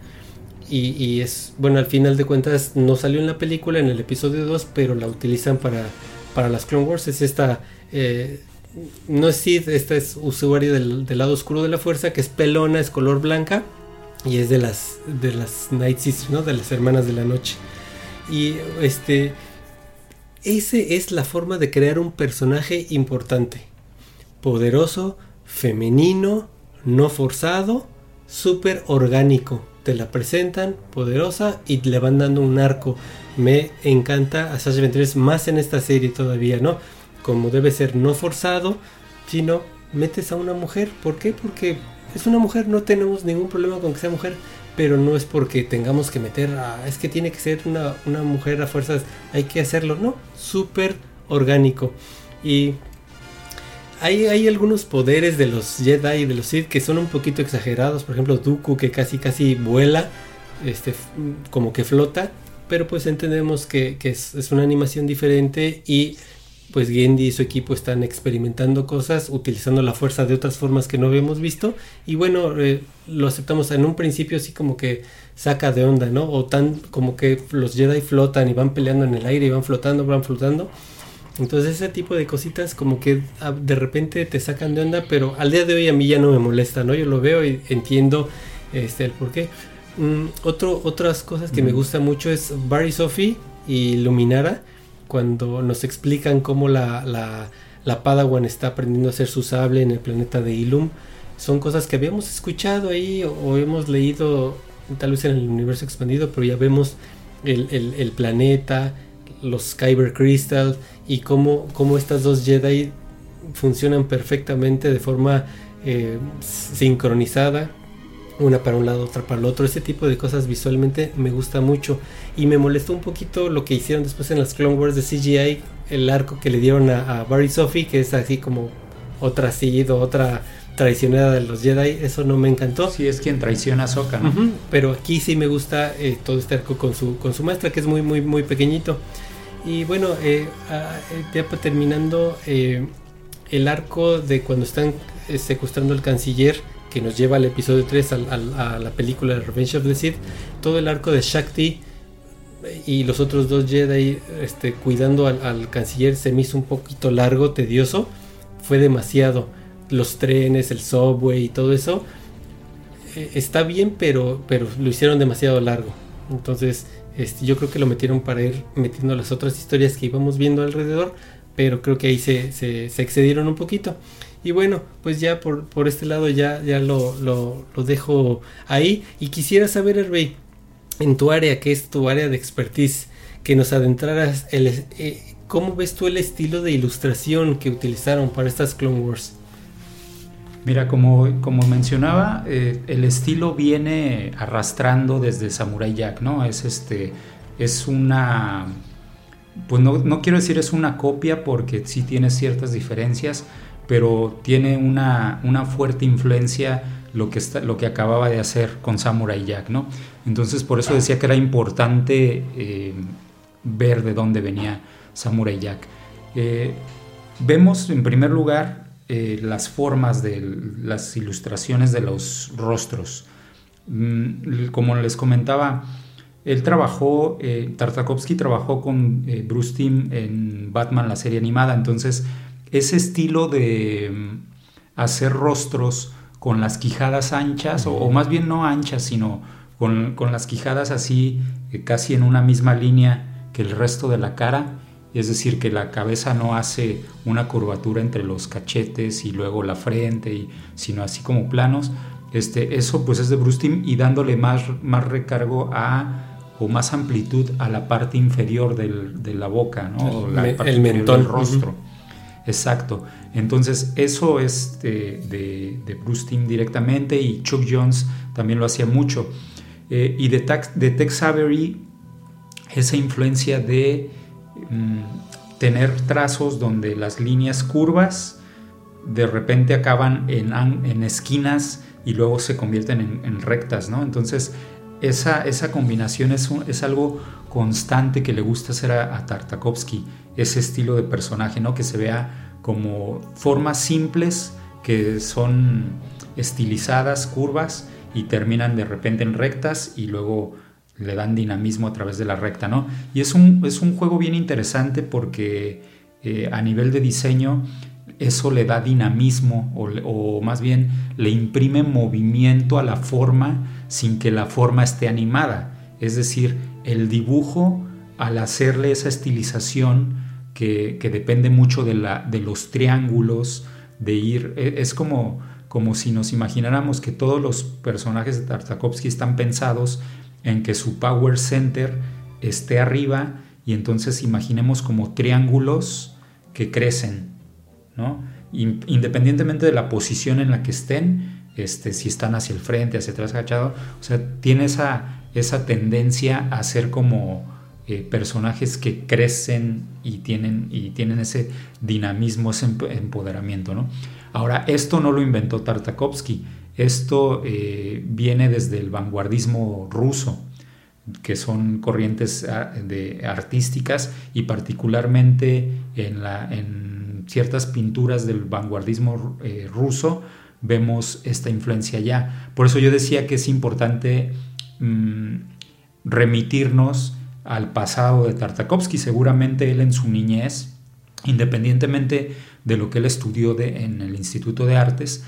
Y, es, bueno, al final de cuentas no salió en la película, en el episodio 2, pero la utilizan para, para las Clone Wars. Es esta eh, no es Sid, esta es usuario del, lado oscuro de la fuerza, que es pelona, es color blanca y es de las de las Night ¿no? De las hermanas de la noche. Y este ese es la forma de crear un personaje importante, poderoso, femenino, no forzado, súper orgánico. Te la presentan poderosa y le van dando un arco. Me encanta a Sasha Ventress más en esta serie todavía, ¿no? Como debe ser no forzado, sino metes a una mujer. ¿Por qué? Porque es una mujer, no tenemos ningún problema con que sea mujer, pero no es porque tengamos que meter a, es que tiene que ser una, mujer a fuerzas, hay que hacerlo, no, súper orgánico. Y hay, hay algunos poderes de los Jedi y de los Sith que son un poquito exagerados. Por ejemplo, Dooku que casi casi vuela, este, como que flota. Pero pues entendemos que, es, es, una animación diferente y pues Gendy y su equipo están experimentando cosas, utilizando la fuerza de otras formas que no habíamos visto. Y bueno, eh, lo aceptamos en un principio así como que saca de onda, ¿no? O tan como que los Jedi flotan y van peleando en el aire y van flotando, van flotando. Entonces ese tipo de cositas como que ah, de repente te sacan de onda, pero al día de hoy a mí ya no me molesta, ¿no? Yo lo veo y entiendo este, el por qué. Mm, otro, otras cosas que me gusta mucho es Barry Sophie y Luminara, cuando nos explican cómo la, la, Padawan está aprendiendo a hacer su sable en el planeta de Ilum. Son cosas que habíamos escuchado ahí o, hemos leído tal vez en el universo expandido, pero ya vemos el, el, planeta, los Kyber Crystal y cómo, cómo estas dos Jedi funcionan perfectamente de forma eh, sincronizada una para un lado, otra para el otro. Ese tipo de cosas visualmente me gusta mucho. Y me molestó un poquito lo que hicieron después en las Clone Wars de CGI, el arco que le dieron a, Barry Sophie, que es así como otra seguido, otra traicionada de los Jedi. Eso no me encantó. Sí, es quien traiciona a Soka, ¿no? pero aquí sí me gusta eh, todo este arco con su, con su maestra, que es muy, muy, muy pequeño y bueno, eh, ah, eh, ya terminando eh, el arco de cuando están secuestrando al canciller, que nos lleva al episodio 3 a la película Revenge of the Sith, todo el arco de Shakti y los otros dos Jedi este, cuidando al, canciller se me hizo un poquito largo, tedioso, fue demasiado. Los trenes, el subway y todo eso está bien, pero, pero lo hicieron demasiado largo. Entonces, este, yo creo que lo metieron para ir metiendo las otras historias que íbamos viendo alrededor, pero creo que ahí se, se, excedieron un poquito. Y bueno, pues ya por, por este lado ya, ya lo, lo, lo, dejo ahí. Y quisiera saber, Hervey, en tu área, que es tu área de expertise, que nos adentraras, eh, ¿cómo ves tú el estilo de ilustración que utilizaron para estas Clone Wars? Mira, como, como mencionaba, eh, el estilo viene arrastrando desde Samurai Jack, ¿no? Es este. Es una. Pues no, no, quiero decir es una copia porque sí tiene ciertas diferencias, pero tiene una, una fuerte influencia lo que, está, lo que acababa de hacer con Samurai Jack, ¿no? Entonces por eso decía que era importante eh, ver de dónde venía Samurai Jack. Eh, vemos en primer lugar eh, las formas de las ilustraciones de los rostros. Mm, como les comentaba, él trabajó, eh, Tartakovsky trabajó con eh, Bruce Timm en Batman, la serie animada, entonces ese estilo de mm, hacer rostros con las quijadas anchas, o, más bien no anchas, sino con, con las quijadas así, casi en una misma línea que el resto de la cara, es decir, que la cabeza no hace una curvatura entre los cachetes y luego la frente, y, sino así como planos. Este, eso pues es de Bruce Timm y dándole más, más recargo a o más amplitud a la parte inferior de la boca, ¿no? la parte el mentón. del rostro. Exacto. Entonces, eso es de, de, Bruce Timm directamente y Chuck Jones también lo hacía mucho. Eh, y de, de Tex Avery, esa influencia de Mm, tener trazos donde las líneas curvas de repente acaban en, en esquinas y luego se convierten en, rectas, ¿no? Entonces, esa, esa combinación es, es, algo constante que le gusta hacer a, Tartakovsky, ese estilo de personaje, ¿no? Que se vea como formas simples que son estilizadas, curvas, y terminan de repente en rectas y luego le dan dinamismo a través de la recta, ¿no? Y es un, es un juego bien interesante porque eh, a nivel de diseño eso le da dinamismo o, más bien le imprime movimiento a la forma sin que la forma esté animada. Es decir, el dibujo al hacerle esa estilización que, depende mucho de, la, de los triángulos, de ir, e, es como, como si nos imagináramos que todos los personajes de Tartakovsky están pensados en que su power center esté arriba y entonces imaginemos como triángulos que crecen, ¿no? Independientemente de la posición en la que estén, este, si están hacia el frente, hacia atrás agachado, o sea, tiene esa, esa tendencia a ser como eh, personajes que crecen y tienen, y tienen ese dinamismo, ese empoderamiento. ¿no? Ahora, esto no lo inventó Tartakovsky, esto eh, viene desde el vanguardismo ruso, que son corrientes ah, de, artísticas y particularmente en, ciertas pinturas del vanguardismo eh, ruso vemos esta influencia ya. Por eso yo decía que es importante mm, remitirnos al pasado de Tartakovsky. Seguramente él en su niñez, independientemente de lo que él estudió en el Instituto de Artes,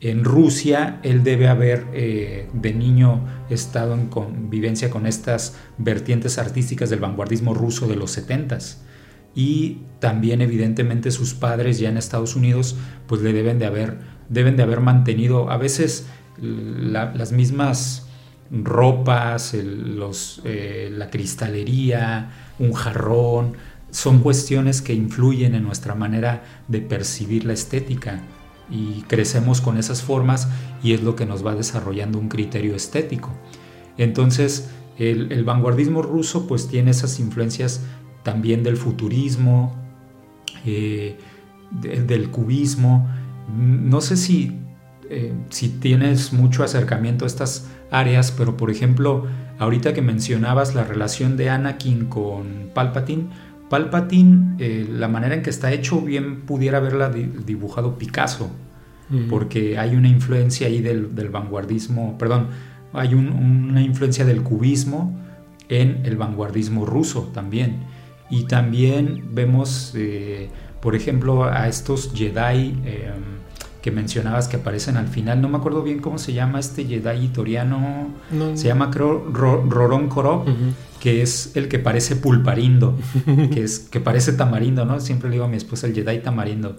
en Rusia él debe haber eh, de niño estado en convivencia con estas vertientes artísticas del vanguardismo ruso de los 70 y también evidentemente sus padres ya en Estados Unidos pues le deben de haber, deben de haber mantenido a veces las mismas ropas, los, eh, la cristalería, un jarrón, son cuestiones que influyen en nuestra manera de percibir la estética y crecemos con esas formas y es lo que nos va desarrollando un criterio estético. Entonces, el, vanguardismo ruso pues tiene esas influencias también del futurismo, eh, del cubismo. No sé si, eh, si tienes mucho acercamiento a estas áreas, pero por ejemplo, ahorita que mencionabas la relación de Anakin con Palpatine, Palpatine, eh, la manera en que está hecho, bien pudiera haberla dibujado Picasso, porque hay una influencia ahí del, vanguardismo, perdón, hay una influencia del cubismo en el vanguardismo ruso también. Y también vemos, eh, por ejemplo, a estos Jedi em, que mencionabas que aparecen al final. No me acuerdo bien cómo se llama este Jedi itoriano. se llama creo Roron Koro, que es el que parece pulparindo, que es que parece tamarindo, ¿no? Siempre le digo a mi esposa el Jedi tamarindo.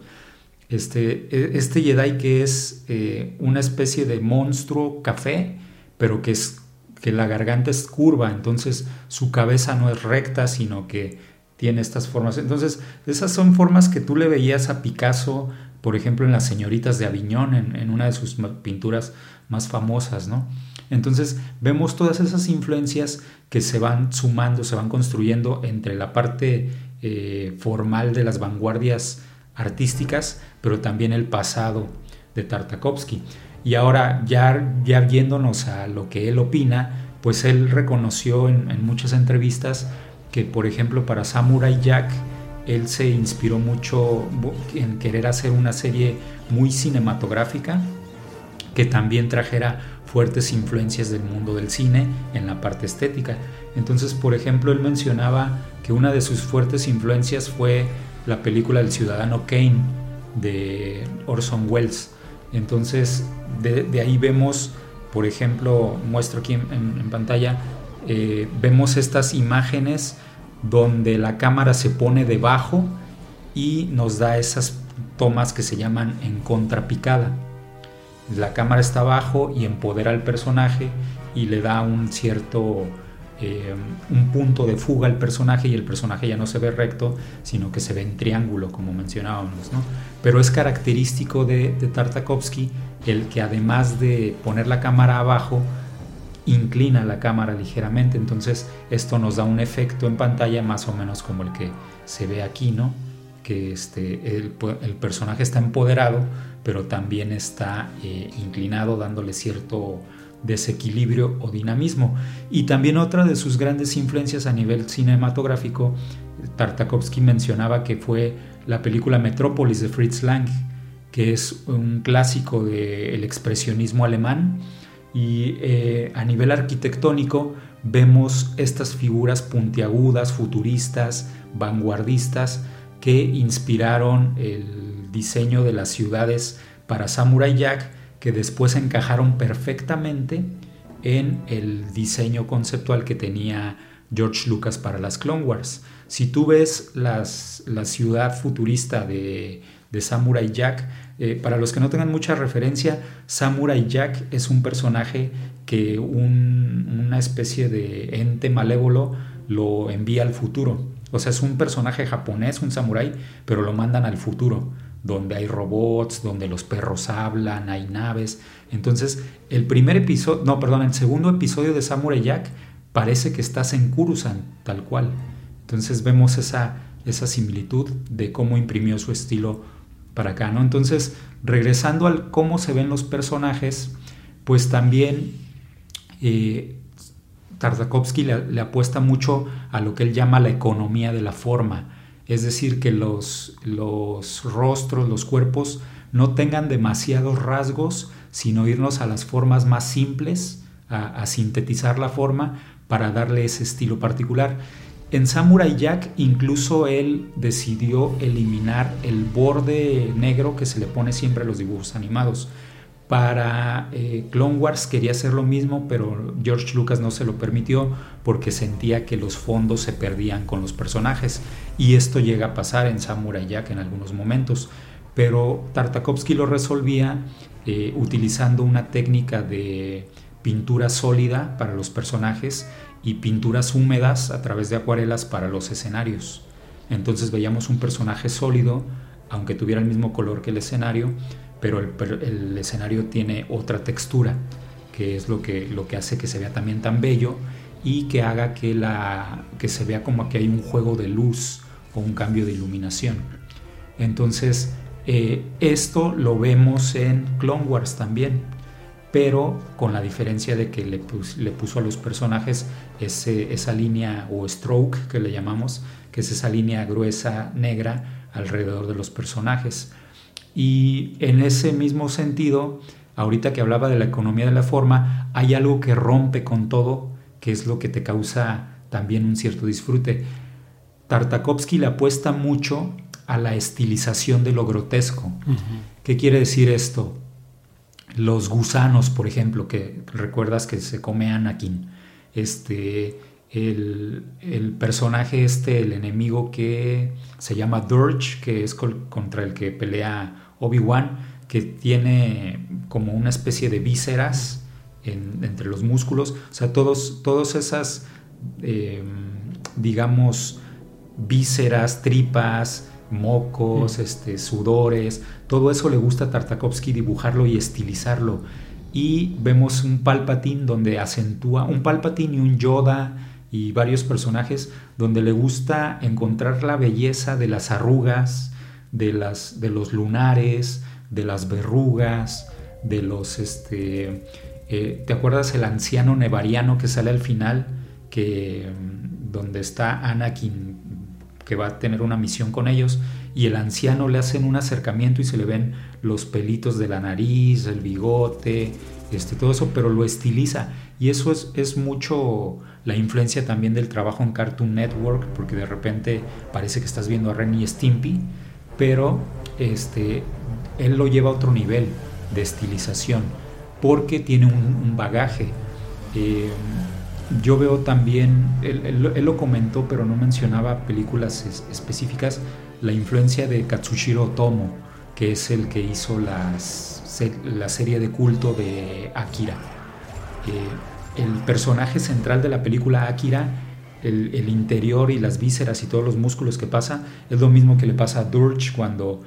Este, e, este Jedi que es eh, una especie de monstruo café, pero que es que la garganta es curva, entonces su cabeza no es recta, sino que tiene estas formas. Entonces, esas son formas que tú le veías a Picasso por ejemplo, en Las Señoritas de Aviñón, en, una de sus pinturas más famosas, ¿no? Entonces vemos todas esas influencias que se van sumando, se van construyendo entre la parte eh, formal de las vanguardias artísticas, pero también el pasado de Tartakovsky. Y ahora, ya, ya viéndonos a lo que él opina, pues él reconoció en, en muchas entrevistas que, por ejemplo, para Samurai Jack, él se inspiró mucho en querer hacer una serie muy cinematográfica que también trajera fuertes influencias del mundo del cine en la parte estética. Entonces, por ejemplo, él mencionaba que una de sus fuertes influencias fue la película El Ciudadano Kane de Orson Welles. Entonces, de, ahí vemos, por ejemplo, muestro aquí en, pantalla, eh, vemos estas imágenes donde la cámara se pone debajo y nos da esas tomas que se llaman en contrapicada. La cámara está abajo y empodera al personaje y le da un cierto eh, un punto de fuga al personaje y el personaje ya no se ve recto, sino que se ve en triángulo, como mencionábamos. Pero es característico de, de Tartakovsky el que además de poner la cámara abajo, inclina la cámara ligeramente, entonces esto nos da un efecto en pantalla más o menos como el que se ve aquí, ¿no? Que este, el, personaje está empoderado, pero también está eh, inclinado, dándole cierto desequilibrio o dinamismo. Y también otra de sus grandes influencias a nivel cinematográfico, Tartakovsky mencionaba que fue la película Metrópolis de Fritz Lang, que es un clásico del expresionismo alemán y eh, a nivel arquitectónico vemos estas figuras puntiagudas, futuristas, vanguardistas que inspiraron el diseño de las ciudades para Samurai Jack que después encajaron perfectamente en el diseño conceptual que tenía George Lucas para las Clone Wars. Si tú ves la ciudad futurista de, de Samurai Jack, eh, para los que no tengan mucha referencia, Samurai Jack es un personaje que una especie de ente malévolo lo envía al futuro. O sea, es un personaje japonés, un samurái, pero lo mandan al futuro, donde hay robots, donde los perros hablan, hay naves. Entonces, el primer episodio, no, perdón, el segundo episodio de Samurai Jack parece que estás en Kurusan, tal cual. Entonces vemos esa, esa similitud de cómo imprimió su estilo para acá, ¿no? Entonces, regresando al cómo se ven los personajes, pues también eh, le, apuesta mucho a lo que él llama la economía de la forma, es decir, que los, los rostros, los cuerpos no tengan demasiados rasgos, sino irnos a las formas más simples, a sintetizar la forma para darle ese estilo particular. En Samurai Jack incluso él decidió eliminar el borde negro que se le pone siempre a los dibujos animados. Para eh, Clone Wars quería hacer lo mismo, pero George Lucas no se lo permitió porque sentía que los fondos se perdían con los personajes. Y esto llega a pasar en Samurai Jack en algunos momentos. Pero Tartakovsky lo resolvía eh, utilizando una técnica de pintura sólida para los personajes y pinturas húmedas a través de acuarelas para los escenarios. Entonces veíamos un personaje sólido, aunque tuviera el mismo color que el escenario, pero el, escenario tiene otra textura, que es lo que, lo que hace que se vea también tan bello y que haga que, la, que se vea como que hay un juego de luz o un cambio de iluminación. Entonces, eh, esto lo vemos en Clone Wars también pero con la diferencia de que le, puso a los personajes esa línea o stroke que le llamamos, que es esa línea gruesa negra alrededor de los personajes. Y en ese mismo sentido, ahorita que hablaba de la economía de la forma, hay algo que rompe con todo, que es lo que te causa también un cierto disfrute. Tartakovsky le apuesta mucho a la estilización de lo grotesco. ¿Qué quiere decir esto? Los gusanos, por ejemplo, que recuerdas que se come Anakin, este, el, personaje este, el enemigo que se llama Durge, que es contra el que pelea Obi-Wan, que tiene como una especie de vísceras entre los músculos, o sea, todos, todas esas, em, digamos, vísceras, tripas, mocos, este, sudores, todo eso le gusta a Tartakovsky dibujarlo y estilizarlo. Y vemos un Palpatine donde acentúa, un Palpatine y un Yoda y varios personajes donde le gusta encontrar la belleza de las arrugas, de, las, de los lunares, de las verrugas, de los... Este, eh, ¿Te acuerdas el anciano nevariano que sale al final? Que, mm, donde está Anakin que va a tener una misión con ellos y el anciano le hacen un acercamiento y se le ven los pelitos de la nariz, el bigote, este, todo eso, pero lo estiliza. Y eso es, es mucho la influencia también del trabajo en Cartoon Network, porque de repente parece que estás viendo a Ren y Stimpy, pero este, él lo lleva a otro nivel de estilización, porque tiene un, bagaje. Eh, yo veo también, él, lo comentó, pero no mencionaba películas específicas, la influencia de Katsushiro Otomo, que es el que hizo las, la serie de culto de Akira. Eh, el personaje central de la película Akira, el, interior y las vísceras y todos los músculos que pasa, es lo mismo que le pasa a Durge cuando,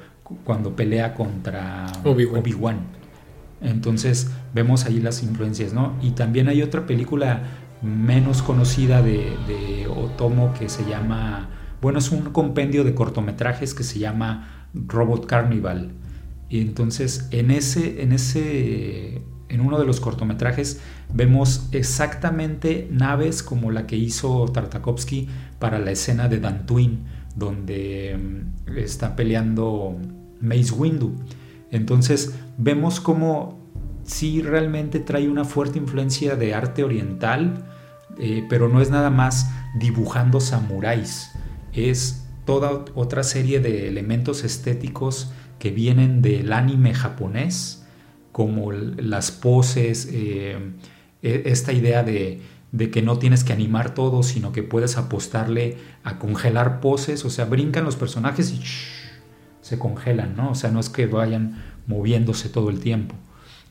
cuando pelea contra Obi-Wan. Entonces vemos ahí las influencias, ¿no? Y también hay otra película menos conocida de, Otomo que se llama, bueno, es un compendio de cortometrajes que se llama Robot Carnival. Y entonces en ese, en ese, en uno de los cortometrajes vemos exactamente naves como la que hizo Tartakovsky para la escena de Dantooine, donde mm, está peleando Mace Windu. Entonces vemos como sí realmente trae una fuerte influencia de arte oriental, eh, pero no es nada más dibujando samuráis, es toda otra serie de elementos estéticos que vienen del anime japonés, como las poses, eh, e, esta idea de, que no tienes que animar todo, sino que puedes apostarle a congelar poses, o sea, brincan los personajes y se congelan, ¿no? O sea, no es que vayan moviéndose todo el tiempo.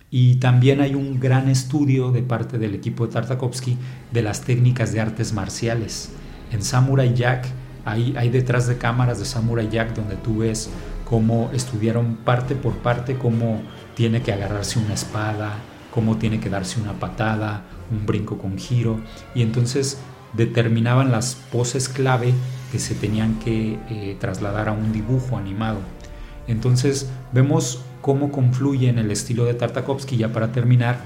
Y también hay un gran estudio de parte del equipo de Tartakovsky de las técnicas de artes marciales. En Samurai Jack hay, detrás de cámaras de Samurai Jack donde tú ves cómo estudiaron parte por parte cómo tiene que agarrarse una espada, cómo tiene que darse una patada, un brinco con giro, y entonces determinaban las poses clave que se tenían que eh, trasladar a un dibujo animado. Entonces vemos cómo confluye en el estilo de Tartakovsky, ya para terminar,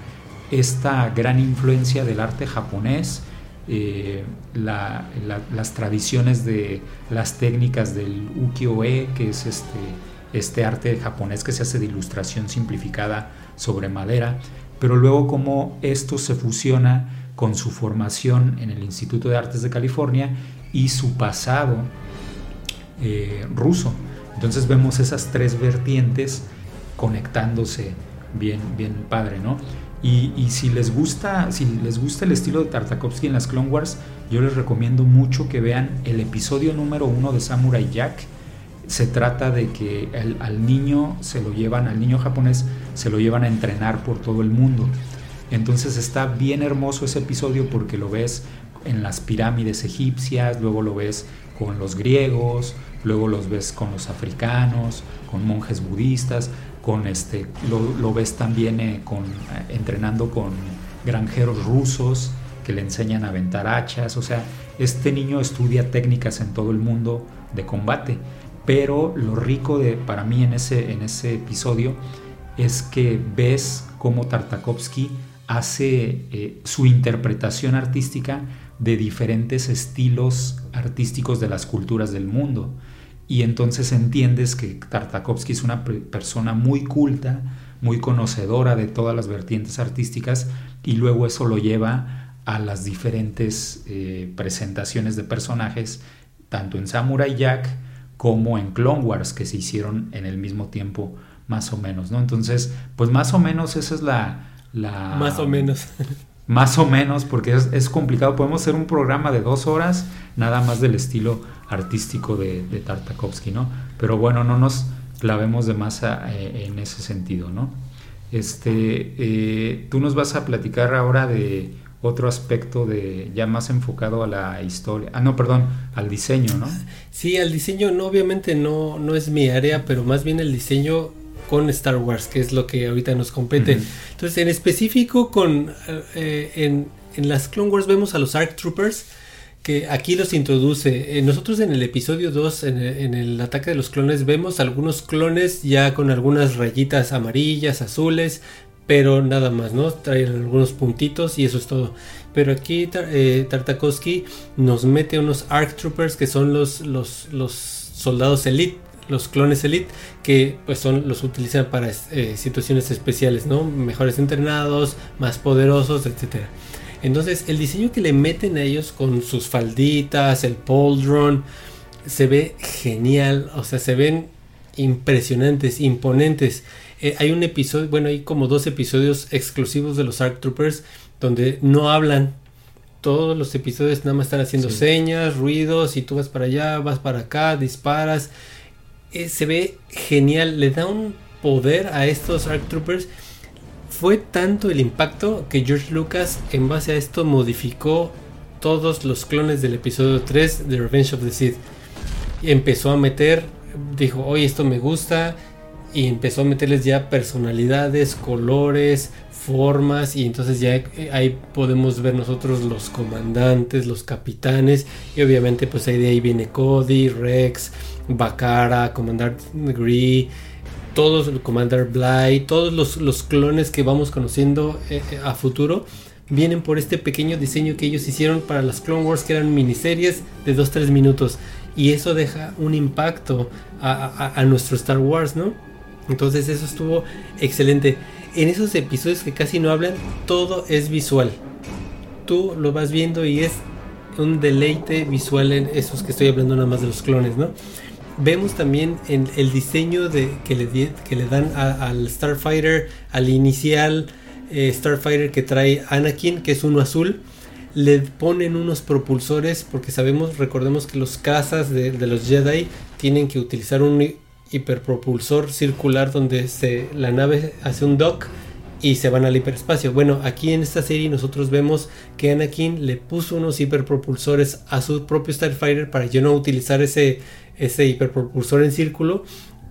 esta gran influencia del arte japonés, eh, las tradiciones de las técnicas del ukiyo-e, que es este, este arte japonés que se hace de ilustración simplificada sobre madera, pero luego cómo esto se fusiona con su formación en el Instituto de Artes de California y su pasado eh, ruso. Entonces vemos esas tres vertientes conectándose bien, bien padre, ¿no? Y, si les gusta, si les gusta el estilo de Tartakovsky en las Clone Wars, yo les recomiendo mucho que vean el episodio número uno de Samurai Jack. Se trata de que al niño se lo llevan, al niño japonés se lo llevan a entrenar por todo el mundo. Entonces está bien hermoso ese episodio porque lo ves en las pirámides egipcias, luego lo ves con los griegos, luego los ves con los africanos, con monjes budistas, este, lo, ves también eh, eh, entrenando con granjeros rusos que le enseñan a aventar hachas, o sea, este niño estudia técnicas en todo el mundo de combate, pero lo rico de, para mí en ese, en ese episodio es que ves cómo Tartakovsky hace eh, su interpretación artística de diferentes estilos artísticos de las culturas del mundo. Y entonces entiendes que Tartakovsky es una persona muy culta, muy conocedora de todas las vertientes artísticas y luego eso lo lleva a las diferentes eh, presentaciones de personajes, tanto en Samurai Jack como en Clone Wars, que se hicieron en el mismo tiempo más o menos, ¿no? Entonces, pues más o menos esa es la, más o menos. Más o menos, porque es, complicado. Podemos hacer un programa de dos horas, nada más del estilo artístico de, Tartakovsky, ¿no? Pero bueno, no nos clavemos de más eh, en ese sentido, ¿no? Este, eh, tú nos vas a platicar ahora de otro aspecto de ya más enfocado a la historia, ah no, perdón, al diseño, ¿no? Sí, al diseño no, obviamente no, no es mi área, pero más bien el diseño con Star Wars, que es lo que ahorita nos compete. Entonces, en específico con eh, en, en, las Clone Wars vemos a los ARC Troopers, que aquí los introduce. Eh, nosotros en el episodio 2, en, en, el ataque de los clones, vemos algunos clones ya con algunas rayitas amarillas, azules, pero nada más, ¿no? Traen algunos puntitos y eso es todo. Pero aquí eh, Tartakovsky nos mete unos ARC Troopers que son los, los, soldados elite los clones Elite, que pues son, los utilizan para eh, situaciones especiales, ¿no? Mejores entrenados, más poderosos, etc. Entonces, el diseño que le meten a ellos con sus falditas, el pauldron, se ve genial, o sea, se ven impresionantes, imponentes. Eh, hay un episodio, bueno, hay como dos episodios exclusivos de los ARC Troopers donde no hablan. Todos los episodios nada más están haciendo señas, ruidos, y tú vas para allá, vas para acá, disparas. Eh, se ve genial, le da un poder a estos Arc Troopers. Fue tanto el impacto que George Lucas en base a esto modificó todos los clones del episodio 3 de Revenge of the Sith. Y empezó a meter, dijo, oye, esto me gusta. Y empezó a meterles ya personalidades, colores, formas. Y entonces ya eh, ahí podemos ver nosotros los comandantes, los capitanes. Y obviamente pues ahí de ahí viene Cody, Rex, Bakara, Commander Gree, todos, Commander Bly, todos los, clones que vamos conociendo eh, eh, a futuro vienen por este pequeño diseño que ellos hicieron para las Clone Wars que eran miniseries de 2-3 minutos y eso deja un impacto a, nuestro Star Wars, ¿no? Entonces eso estuvo excelente. En esos episodios que casi no hablan, todo es visual. Tú lo vas viendo y es un deleite visual en esos que estoy hablando nada más de los clones, ¿no? Vemos también en el diseño de, que, le, que le dan al Starfighter, al inicial eh, Starfighter que trae Anakin, que es uno azul. Le ponen unos propulsores porque sabemos, recordemos que los cazas de, los Jedi tienen que utilizar un hiperpropulsor circular donde se, la nave hace un dock y se van al hiperespacio. Bueno, aquí en esta serie nosotros vemos que Anakin le puso unos hiperpropulsores a su propio Starfighter para yo no utilizar ese, ese hiperpropulsor en círculo.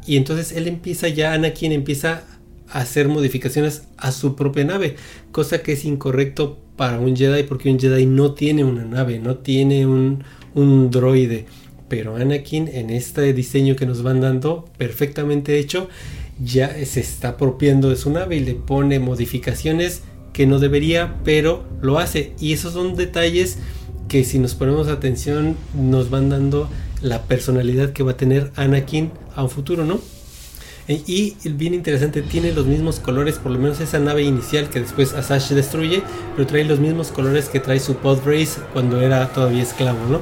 Y entonces él empieza ya, Anakin empieza hacer modificaciones a su propia nave, cosa que es incorrecto para un Jedi porque un Jedi no tiene una nave, no tiene un, un droide. Pero Anakin en este diseño que nos van dando, perfectamente hecho, ya se está apropiando de su nave y le pone modificaciones que no debería, pero lo hace. Y esos son detalles que si nos ponemos atención nos van dando la personalidad que va a tener Anakin a un futuro, ¿no? E, y bien interesante, tiene los mismos colores, por lo menos esa nave inicial que después Asash destruye, pero trae los mismos colores que trae su Pod Race cuando era todavía esclavo, ¿no?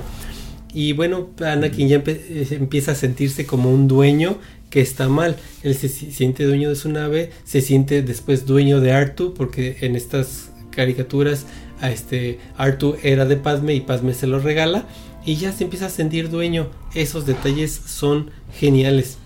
Y bueno, Anakin ya eh, empieza a sentirse como un dueño que está mal. Él se siente dueño de su nave, se siente después dueño de Artu, porque en estas caricaturas a este Artu era de Padme y Padme se lo regala y ya se empieza a sentir dueño. Esos detalles son geniales.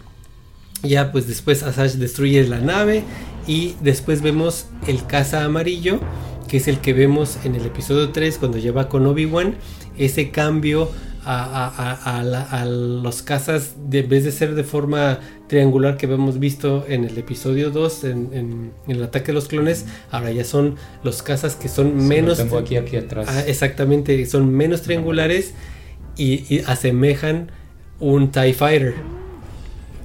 Ya pues después Asash destruye la nave y después vemos el caza amarillo, que es el que vemos en el episodio 3 cuando lleva con Obi-Wan. Ese cambio a, los cazas, de, en vez de ser de forma triangular que hemos visto en el episodio 2, en, el ataque de los clones, ahora ya son los cazas que son menos... Tengo aquí, aquí atrás. Ah, exactamente, son menos triangulares y, asemejan un TIE Fighter.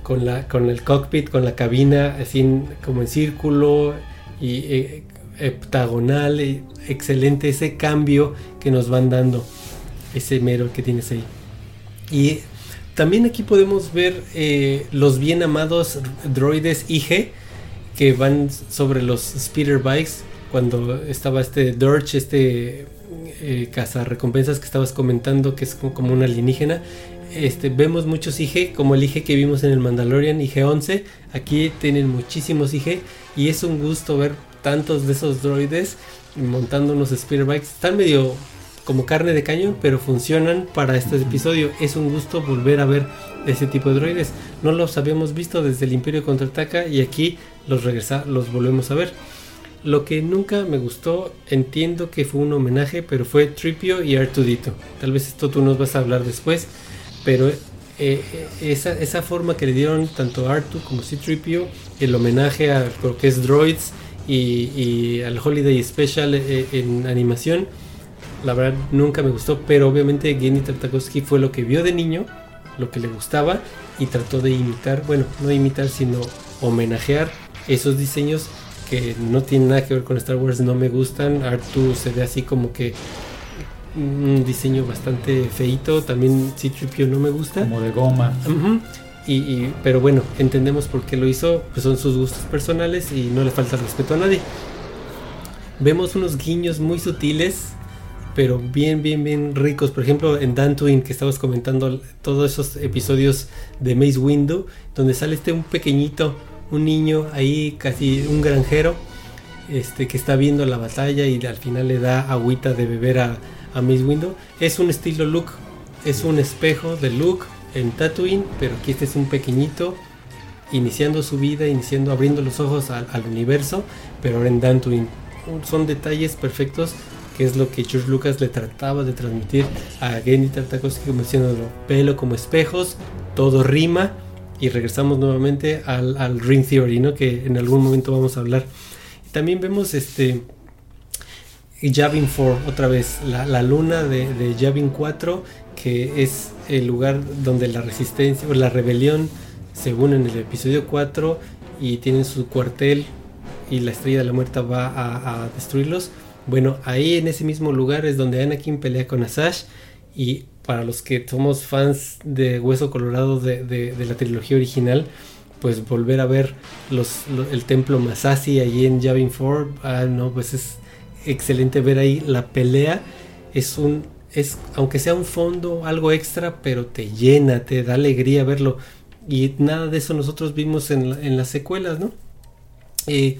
Con, la, con el cockpit, con la cabina así como en círculo y eh, heptagonal, excelente ese cambio que nos van dando ese mero que tienes ahí. Y también aquí podemos ver eh, los bien amados droides IG que van sobre los speeder bikes. Cuando estaba este Dirge, este eh, recompensas que estabas comentando, que es como una alienígena. Este, vemos muchos IG, como el IG que vimos en el Mandalorian, IG-11. Aquí tienen muchísimos IG y es un gusto ver tantos de esos droides montando unos speeder bikes. Están medio como carne de cañón, pero funcionan para este episodio. Es un gusto volver a ver ese tipo de droides. No los habíamos visto desde el Imperio contraataca y aquí los regresa, los volvemos a ver. Lo que nunca me gustó, entiendo que fue un homenaje, pero fue Tripio y Artudito. Tal vez esto tú nos vas a hablar después, pero eh, esa, forma que le dieron tanto Artu como C-Tripio, el homenaje a lo que es Droids y, y al Holiday Special eh, en animación, la verdad nunca me gustó, pero obviamente Genny Tartakovsky fue lo que vio de niño, lo que le gustaba y trató de imitar, bueno, no imitar, sino homenajear esos diseños que no tienen nada que ver con Star Wars, no me gustan. Artu se ve así como que un diseño bastante feito, también c no me gusta. Como de goma. y, pero bueno, entendemos por qué lo hizo, pues son sus gustos personales y no le falta respeto a nadie. Vemos unos guiños muy sutiles pero bien, bien, bien ricos. Por ejemplo, en Dantooine, que estabas comentando todos esos episodios de Maze Window, donde sale este un pequeñito, un niño ahí, casi un granjero, este, que está viendo la batalla y al final le da agüita de beber a, a Maze Window. Es un estilo look, es un espejo de look en Tatooine, pero aquí este es un pequeñito iniciando su vida, iniciando, abriendo los ojos al, al universo, pero ahora en Dantooine. Son detalles perfectos que es lo que George Lucas le trataba de transmitir a Gendy Tartakovsky mencionándolo, pelo como espejos, todo rima y regresamos nuevamente al, Ring Theory, ¿no? que en algún momento vamos a hablar. También vemos este Yavin 4 otra vez, la, luna de, Yavin 4 que es el lugar donde la resistencia o la rebelión se une en el episodio 4 y tienen su cuartel y la estrella de la muerte va a destruirlos bueno, ahí en ese mismo lugar es donde Anakin pelea con Asash y para los que somos fans de Hueso Colorado de, la trilogía original, pues volver a ver el templo Masasi allí en Yavin 4, ah, no, pues es excelente ver ahí la pelea. Es un, es, aunque sea un fondo, algo extra, pero te llena, te da alegría verlo. Y nada de eso nosotros vimos en, las secuelas, ¿no? Eh,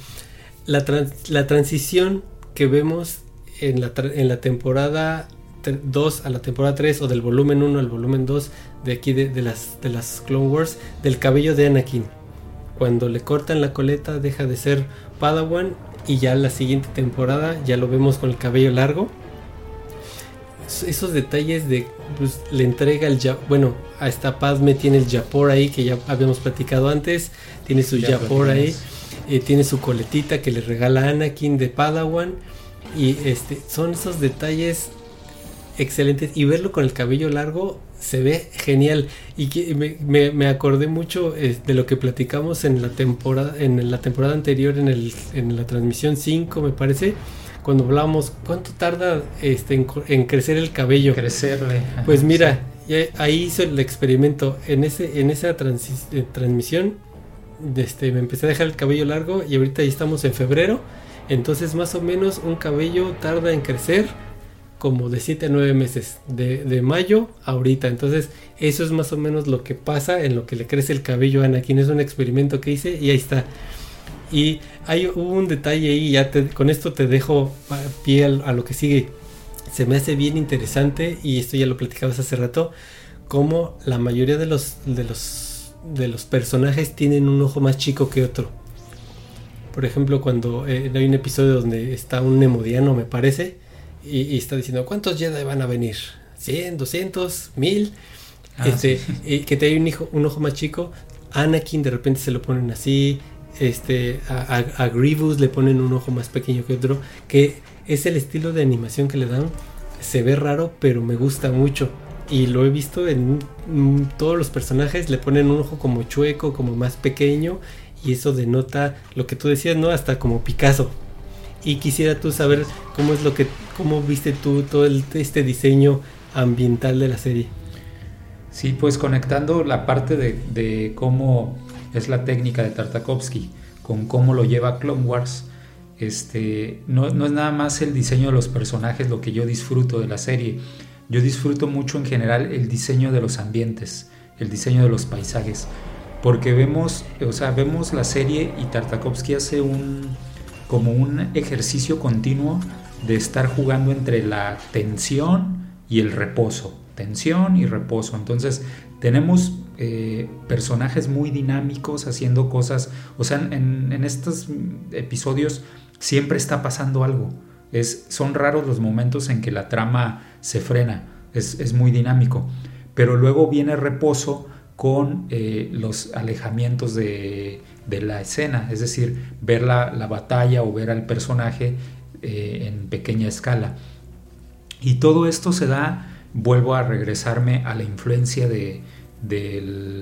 la, la transición que vemos en la, en la temporada 2 a la temporada 3 o del volumen 1 al volumen 2 de aquí de, las, de las Clone Wars del cabello de Anakin. Cuando le cortan la coleta deja de ser Padawan y ya la siguiente temporada ya lo vemos con el cabello largo. Esos detalles de pues, le entrega el bueno a esta Padme tiene el Japor ahí que ya habíamos platicado antes tiene su Japor ahí eh, tiene su coletita que le regala Anakin de Padawan y este son esos detalles excelentes y verlo con el cabello largo se ve genial. Y que me, acordé mucho eh, de lo que platicamos en la temporada en la temporada anterior en, el, en la transmisión 5 me parece cuando hablábamos cuánto tarda este en, crecer el cabello crecerle. Pues mira ahí hizo el experimento. En ese en esa eh, transmisión este, me empecé a dejar el cabello largo y ahorita ya estamos en febrero. Entonces más o menos un cabello tarda en crecer como de 7 a 9 meses, de, mayo a ahorita. Entonces, eso es más o menos lo que pasa en lo que le crece el cabello a Anakin. Es un experimento que hice y ahí está. Y hay un detalle ahí, ya con esto te dejo pie a, lo que sigue. Se me hace bien interesante y esto ya lo platicabas hace rato, como la mayoría de los, de los, de los personajes tienen un ojo más chico que otro. Por ejemplo, cuando eh, hay un episodio donde está un nemodiano, me parece, y, está diciendo, ¿cuántos Jedi van a venir? ¿100, 200, 1000? Ah, este, que te hay un, hijo, un ojo más chico. Anakin de repente se lo ponen así. Este, a, a, Grievous le ponen un ojo más pequeño que otro. Que es el estilo de animación que le dan. Se ve raro, pero me gusta mucho. Y lo he visto en todos los personajes. Le ponen un ojo como chueco, como más pequeño. Y eso denota lo que tú decías, ¿no? Hasta como Picasso y quisiera tú saber cómo es lo que, cómo viste tú todo este diseño ambiental de la serie. Sí, pues conectando la parte de, cómo es la técnica de Tartakovsky con cómo lo lleva Clone Wars, este, no, no, es nada más el diseño de los personajes lo que yo disfruto de la serie. Yo disfruto mucho en general el diseño de los ambientes, el diseño de los paisajes, porque vemos, o sea, vemos la serie y Tartakovsky hace un, como un ejercicio continuo de estar jugando entre la tensión y el reposo. Tensión y reposo. Entonces tenemos eh, personajes muy dinámicos haciendo cosas. O sea, en, estos episodios siempre está pasando algo. Es, son raros los momentos en que la trama se frena. Es, muy dinámico. Pero luego viene reposo con eh, los alejamientos de la escena, es decir, ver la, batalla o ver al personaje eh, en pequeña escala. Y todo esto se da, vuelvo a regresarme a la influencia de,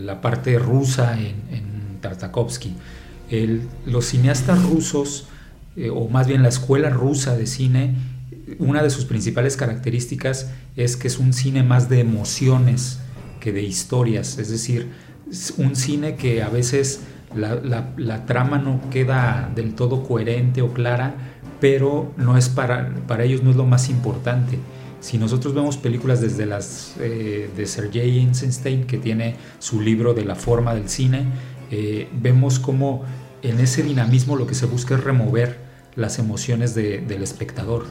la parte rusa en, en Tartakovsky. los cineastas rusos, eh, o más bien la escuela rusa de cine, una de sus principales características es que es un cine más de emociones que de historias, es decir, un cine que a veces la, trama no queda del todo coherente o clara, pero no es para, para ellos no es lo más importante. Si nosotros vemos películas desde las eh, de Sergei Eisenstein, que tiene su libro de la forma del cine, eh, vemos como en ese dinamismo lo que se busca es remover las emociones del espectador.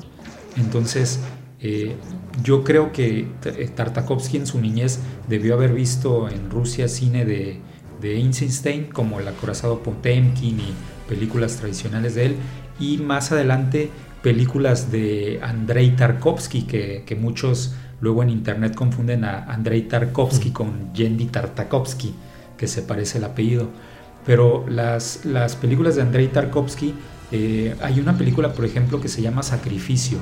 Entonces, eh, yo creo que Tartakovsky en su niñez debió haber visto en Rusia cine de, de Eisenstein, como El acorazado Potemkin y películas tradicionales de él, y más adelante películas de Andrei Tarkovsky, que, muchos luego en internet confunden a Andrei Tarkovsky con Yendi Tartakovsky, que se parece el apellido. Pero las, las películas de Andrei Tarkovsky, eh, hay una película, por ejemplo, que se llama Sacrificio,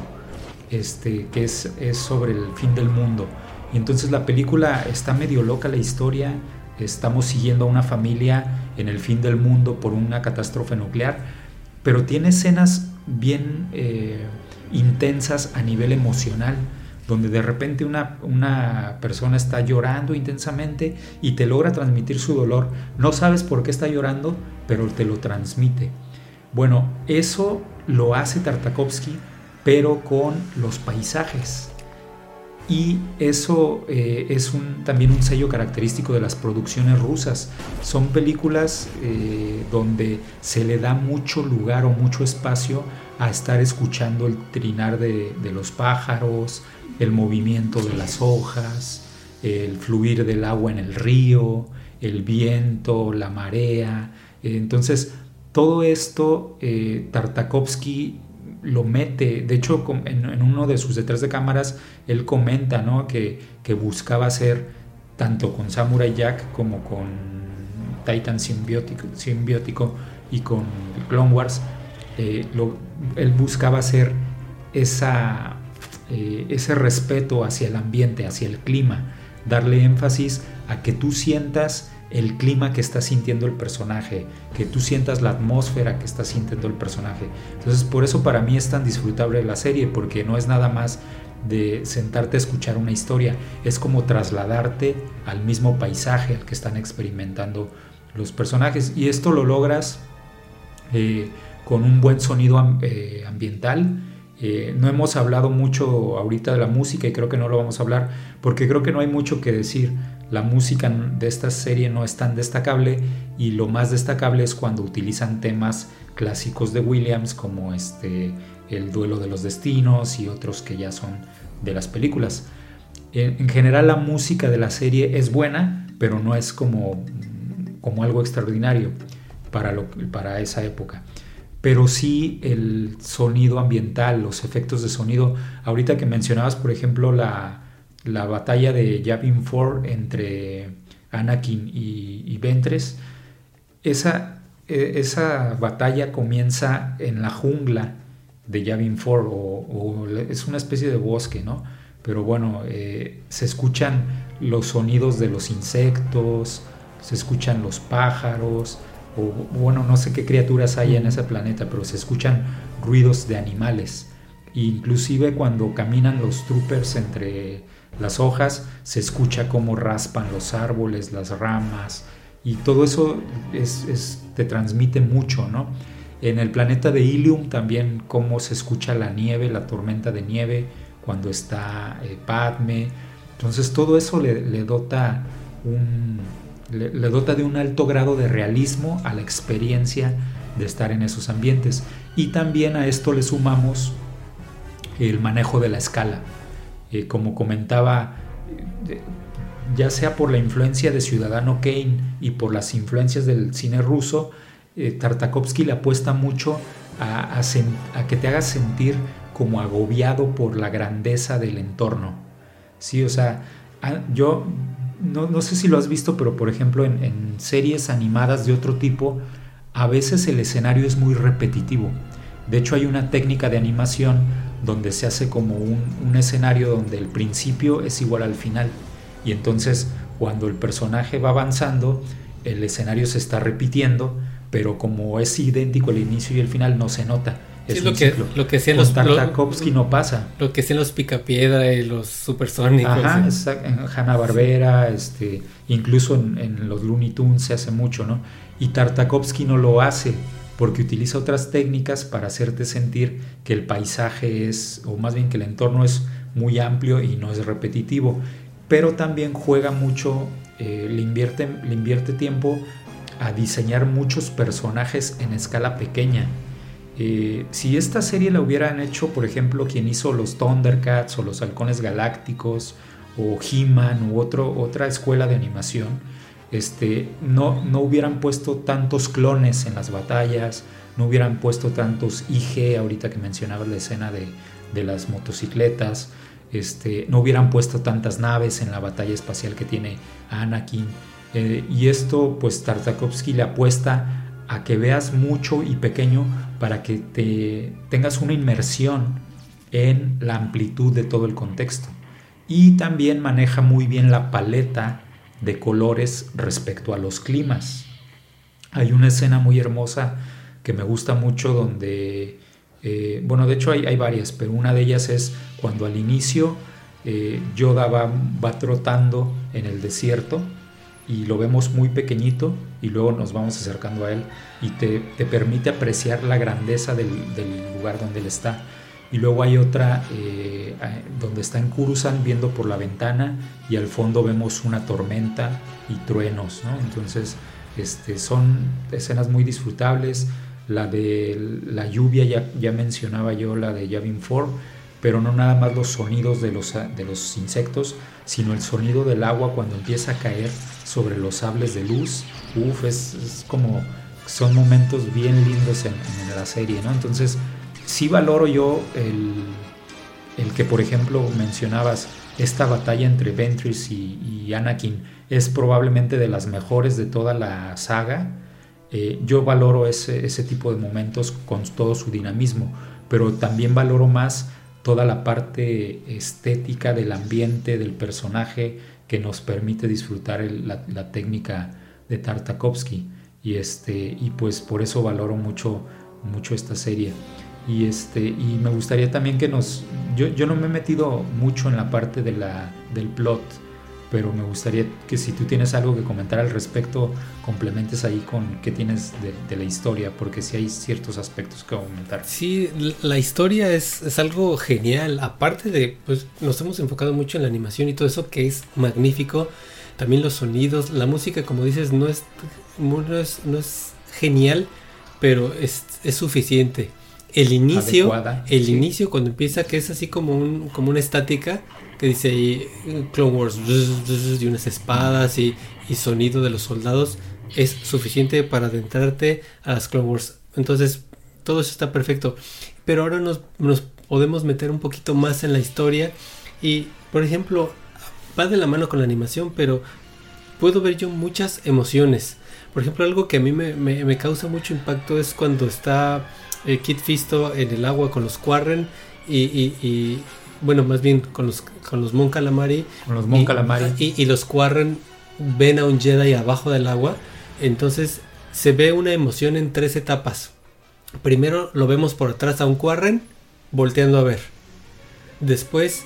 este, que es, es sobre el fin del mundo. Y entonces la película está medio loca la historia, estamos siguiendo a una familia en el fin del mundo por una catástrofe nuclear, pero tiene escenas bien eh, intensas a nivel emocional, donde de repente una, una persona está llorando intensamente y te logra transmitir su dolor. No sabes por qué está llorando, pero te lo transmite. Bueno, eso lo hace Tartakovsky, pero con los paisajes y eso eh, es un, también un sello característico de las producciones rusas. Son películas eh, donde se le da mucho lugar o mucho espacio a estar escuchando el trinar de, los pájaros, el movimiento de las hojas, el fluir del agua en el río, el viento, la marea. Entonces, todo esto eh, Tartakovsky lo mete, de hecho en, uno de sus detrás de cámaras él comenta ¿no? que, buscaba hacer tanto con Samurai Jack como con Titan simbiótico, simbiótico y con Clone Wars, eh, él buscaba hacer esa, eh, ese respeto hacia el ambiente, hacia el clima, darle énfasis a que tú sientas el clima que está sintiendo el personaje, que tú sientas la atmósfera que está sintiendo el personaje. Entonces, por eso para mí es tan disfrutable la serie, porque no es nada más de sentarte a escuchar una historia, es como trasladarte al mismo paisaje al que están experimentando los personajes. Y esto lo logras eh, con un buen sonido eh, ambiental. Eh, no hemos hablado mucho ahorita de la música y creo que no lo vamos a hablar porque creo que no hay mucho que decir. La música de esta serie no es tan destacable y lo más destacable es cuando utilizan temas clásicos de Williams como este El duelo de los destinos y otros que ya son de las películas. En, general la música de la serie es buena, pero no es como, como algo extraordinario para, lo, para esa época. Pero sí el sonido ambiental, los efectos de sonido. Ahorita que mencionabas, por ejemplo, la, la batalla de Yavin 4 entre Anakin y, Ventres, esa, e, esa, batalla comienza en la jungla de Yavin 4 o, es una especie de bosque, ¿no? Pero bueno, eh, se escuchan los sonidos de los insectos, se escuchan los pájaros, o bueno, no sé qué criaturas hay en ese planeta, pero se escuchan ruidos de animales. Inclusive cuando caminan los troopers entre las hojas, se escucha cómo raspan los árboles, las ramas, y todo eso es, te transmite mucho, ¿no? En el planeta de Ilium también cómo se escucha la nieve, la tormenta de nieve, cuando está eh, Padme. Entonces todo eso le, dota un, le, dota de un alto grado de realismo a la experiencia de estar en esos ambientes. Y también a esto le sumamos el manejo de la escala. Eh, como comentaba, eh, ya sea por la influencia de Ciudadano Kane y por las influencias del cine ruso, eh, Tartakovsky le apuesta mucho a, que te hagas sentir como agobiado por la grandeza del entorno. Sí, o sea, yo no, sé si lo has visto, pero por ejemplo en, en series animadas de otro tipo, a veces el escenario es muy repetitivo. De hecho, hay una técnica de animación donde se hace como un, escenario donde el principio es igual al final. Y entonces cuando el personaje va avanzando, el escenario se está repitiendo, pero como es idéntico el inicio y el final, no se nota. Es lo, que, lo que hacían los Tartakovsky no pasa. Lo que hacían los Picapiedra y los Supersónicos. Ajá, en Hanna Barbera, este, incluso en, en, los Looney Tunes se hace mucho, ¿no? Y Tartakovsky no lo hace porque utiliza otras técnicas para hacerte sentir que el paisaje es, o más bien que el entorno es muy amplio y no es repetitivo, pero también juega mucho, eh, le, invierte, tiempo a diseñar muchos personajes en escala pequeña. Eh, si esta serie la hubieran hecho, por ejemplo, quien hizo los Thundercats o los Halcones Galácticos o He-Man u otro, otra escuela de animación, este, no, no hubieran puesto tantos clones en las batallas, no hubieran puesto tantos IG, ahorita que mencionaba la escena de, las motocicletas, este, no hubieran puesto tantas naves en la batalla espacial que tiene Anakin. Eh, y esto, pues Tartakovsky le apuesta a que veas mucho y pequeño para que te tengas una inmersión en la amplitud de todo el contexto. Y también maneja muy bien la paleta de colores respecto a los climas. Hay una escena muy hermosa que me gusta mucho donde, eh, bueno, de hecho hay, varias, pero una de ellas es cuando al inicio eh, Yoda va, trotando en el desierto y lo vemos muy pequeñito y luego nos vamos acercando a él y te, permite apreciar la grandeza del lugar donde él está y luego hay otra eh, donde está en Kurusan viendo por la ventana y al fondo vemos una tormenta y truenos, Entonces, este, son escenas muy disfrutables. La de la lluvia, ya, mencionaba yo la de Yavin 4, pero no nada más los sonidos de los, de los insectos, sino el sonido del agua cuando empieza a caer sobre los sables de luz. Uf, es, como, son momentos bien lindos en, en la serie, ¿no? Entonces, sí valoro yo el, que, por ejemplo, mencionabas esta batalla entre Ventress y, Anakin es probablemente de las mejores de toda la saga. Eh, yo valoro ese, tipo de momentos con todo su dinamismo, pero también valoro más toda la parte estética del ambiente, del personaje, que nos permite disfrutar la, técnica de Tartakovsky. Y, este, y pues por eso valoro mucho, mucho esta serie. Y, este, y me gustaría también que nos... Yo, yo no me he metido mucho en la parte de la, del plot, pero me gustaría que si tú tienes algo que comentar al respecto, complementes ahí con qué tienes de, la historia, porque sí hay ciertos aspectos que aumentar. Sí, la historia es, es, algo genial, aparte de, pues nos hemos enfocado mucho en la animación y todo eso que es magnífico, también los sonidos, la música, como dices, no es, no es, no es genial, pero es, es suficiente. El inicio, el inicio cuando empieza que es así como un, como una estática, que dice ahí Clone Wars y unas espadas y, sonido de los soldados es suficiente para adentrarte a las Clone Wars. Entonces, todo eso está perfecto. Pero ahora nos, nos podemos meter un poquito más en la historia y, por ejemplo, va de la mano con la animación, pero puedo ver yo muchas emociones. Por ejemplo, algo que a mí me, me, causa mucho impacto es cuando está eh, Kit Fisto en el agua con los Quarren y, bueno, más bien con los, con los Mon Calamari. Con los Mon Calamari. Y, los Quarren ven a un Jedi abajo del agua. Entonces se ve una emoción en tres etapas. Primero lo vemos por atrás a un Quarren volteando a ver. Después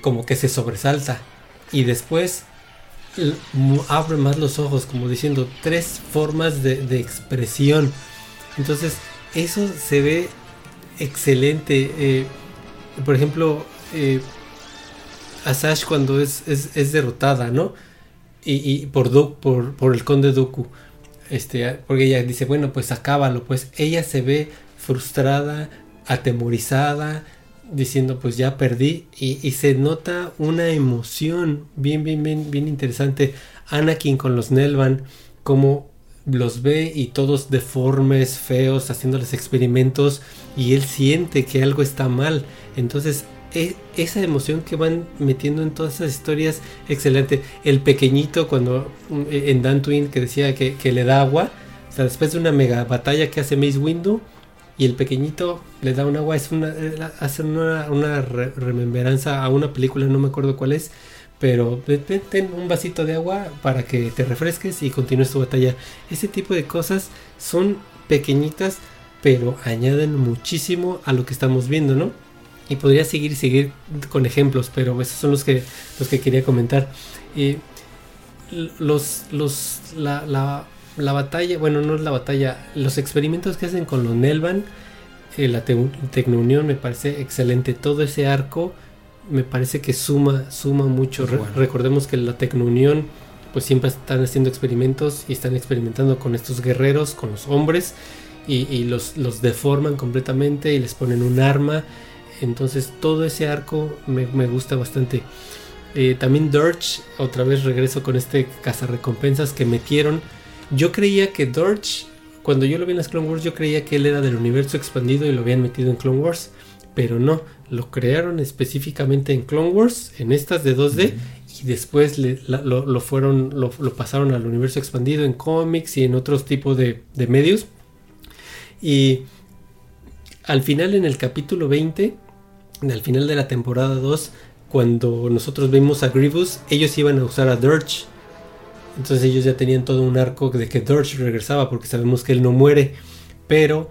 como que se sobresalta. Y después abre más los ojos como diciendo tres formas de, de expresión. Entonces eso se ve excelente. Eh, por ejemplo, eh, Asash cuando es, es, derrotada, ¿no? Y, por, por, por el conde Doku. Este, porque ella dice, bueno, pues acábalo. Pues ella se ve frustrada, atemorizada, diciendo, pues ya perdí. Y, se nota una emoción bien, bien, bien, bien interesante. Anakin con los Nelvan, como los ve y todos deformes, feos, haciéndoles experimentos y él siente que algo está mal. Entonces, e, esa emoción que van metiendo en todas esas historias, excelente. El pequeñito cuando e, en Dantooine que decía que, le da agua, o sea, después de una mega batalla que hace Mace Windu y el pequeñito le da un agua, es una, eh, hace una, una remembranza a una película, no me acuerdo cuál es, pero ten un vasito de agua para que te refresques y continúes tu batalla. Ese tipo de cosas son pequeñitas, pero añaden muchísimo a lo que estamos viendo, ¿no? Y podría seguir seguir con ejemplos, pero esos son los que los que quería comentar. Los los la, la, la batalla, bueno, no es la batalla, los experimentos que hacen con los Nelvan, eh, la Tecnounión me parece excelente. Todo ese arco me parece que suma, suma mucho. recordemos que la Tecnounión pues siempre están haciendo experimentos y están experimentando con estos guerreros, con los hombres, y, los, los, deforman completamente y les ponen un arma. Entonces todo ese arco me, gusta bastante. Eh, también Dirge, otra vez regreso con este cazarrecompensas que metieron. Yo creía que Dirge, cuando yo lo vi en las Clone Wars, yo creía que él era del universo expandido y lo habían metido en Clone Wars pero no, lo crearon específicamente en Clone Wars, en estas de 2D, y después lo, fueron, lo, pasaron al universo expandido en cómics y en otros tipos de, medios. Y al final, en el capítulo 20, al final de la temporada 2, cuando nosotros vimos a Grievous, ellos iban a usar a Dirge. Entonces ellos ya tenían todo un arco de que Dirge regresaba porque sabemos que él no muere. Pero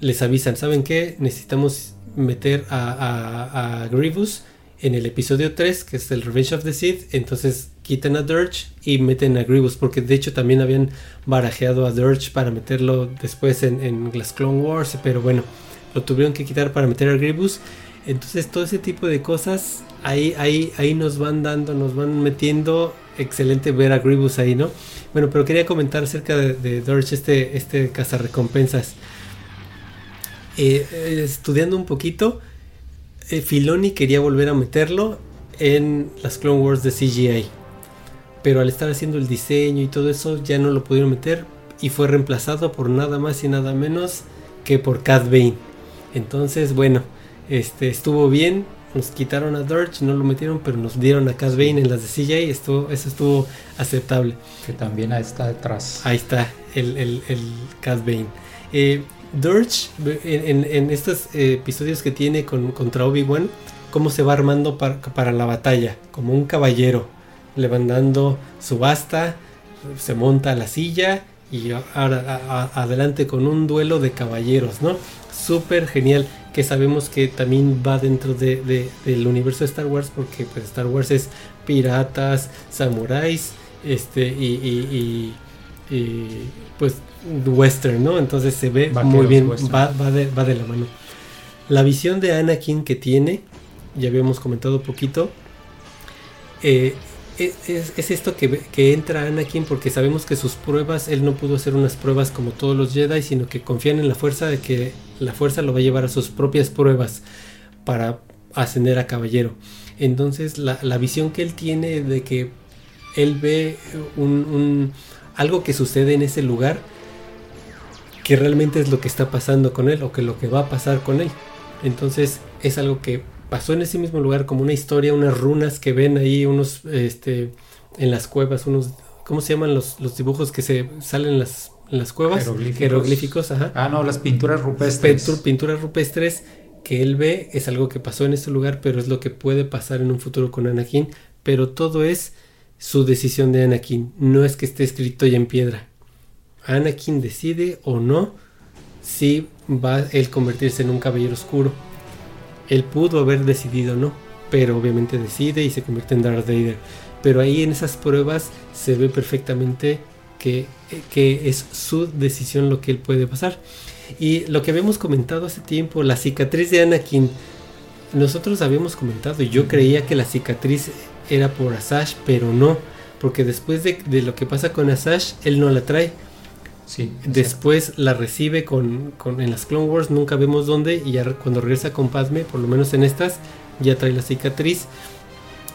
les avisan, ¿saben qué? Necesitamos meter a, Grievous en el episodio 3, que es el Revenge of the Sith. Entonces quitan a Dirge y meten a Grievous, porque de hecho también habían barajeado a Dirge para meterlo después en, en las Clone Wars, pero bueno, lo tuvieron que quitar para meter a Grievous. Entonces todo ese tipo de cosas ahí, ahí, ahí nos van dando, nos van metiendo. Excelente ver a Grievous ahí, ¿no? Bueno, pero quería comentar acerca de, de Dirge, este, este cazarrecompensas. Eh, eh, estudiando un poquito, eh, Filoni quería volver a meterlo en las Clone Wars de CGI. Pero al estar haciendo el diseño y todo eso, ya no lo pudieron meter y fue reemplazado por nada más y nada menos que por Cat Bane. Entonces, bueno, este estuvo bien. nos quitaron a Dirge, no lo metieron, pero nos dieron a Cad Bane en las de CJ, esto, eso estuvo aceptable. Que también ahí está detrás. Ahí está, el, el, el Cad Bane. Eh, Dirge, en, estos episodios que tiene con, contra Obi-Wan, cómo se va armando para, para, la batalla, como un caballero, levantando su basta, se monta a la silla y ahora adelante con un duelo de caballeros, ¿no? Súper genial, que sabemos que también va dentro de, del universo de Star Wars, porque pues Star Wars es piratas, samuráis, este, y, y, pues western, ¿no? Entonces se ve muy bien, va, va, de, va de la mano. La visión de Anakin que tiene, ya habíamos comentado un poquito, eh, es, esto que, que, entra Anakin porque sabemos que sus pruebas, él no pudo hacer unas pruebas como todos los Jedi, sino que confían en la fuerza de que la fuerza lo va a llevar a sus propias pruebas para ascender a caballero. Entonces la, visión que él tiene de que él ve un, algo que sucede en ese lugar que realmente es lo que está pasando con él o que lo que va a pasar con él. Entonces es algo que pasó en ese mismo lugar como una historia, unas runas que ven ahí, unos, este, en las cuevas, unos, ¿cómo se llaman los, los dibujos que se salen en las, las cuevas? Jeroglíficos. ajá. Ah, no, las pinturas rupestres. pinturas rupestres que él ve es algo que pasó en ese lugar, pero es lo que puede pasar en un futuro con Anakin, pero todo es su decisión de Anakin, no es que esté escrito ya en piedra. Anakin decide o no si va él convertirse en un caballero oscuro él pudo haber decidido no, pero obviamente decide y se convierte en Darth Vader. Pero ahí en esas pruebas se ve perfectamente que, que es su decisión lo que él puede pasar. Y lo que habíamos comentado hace tiempo, la cicatriz de Anakin, nosotros habíamos comentado, y yo creía que la cicatriz era por Asash, pero no, porque después de, de lo que pasa con Asash, él no la trae Después la recibe con, en las Clone Wars, nunca vemos dónde, y ya cuando regresa con Padme, por lo menos en estas, ya trae la cicatriz.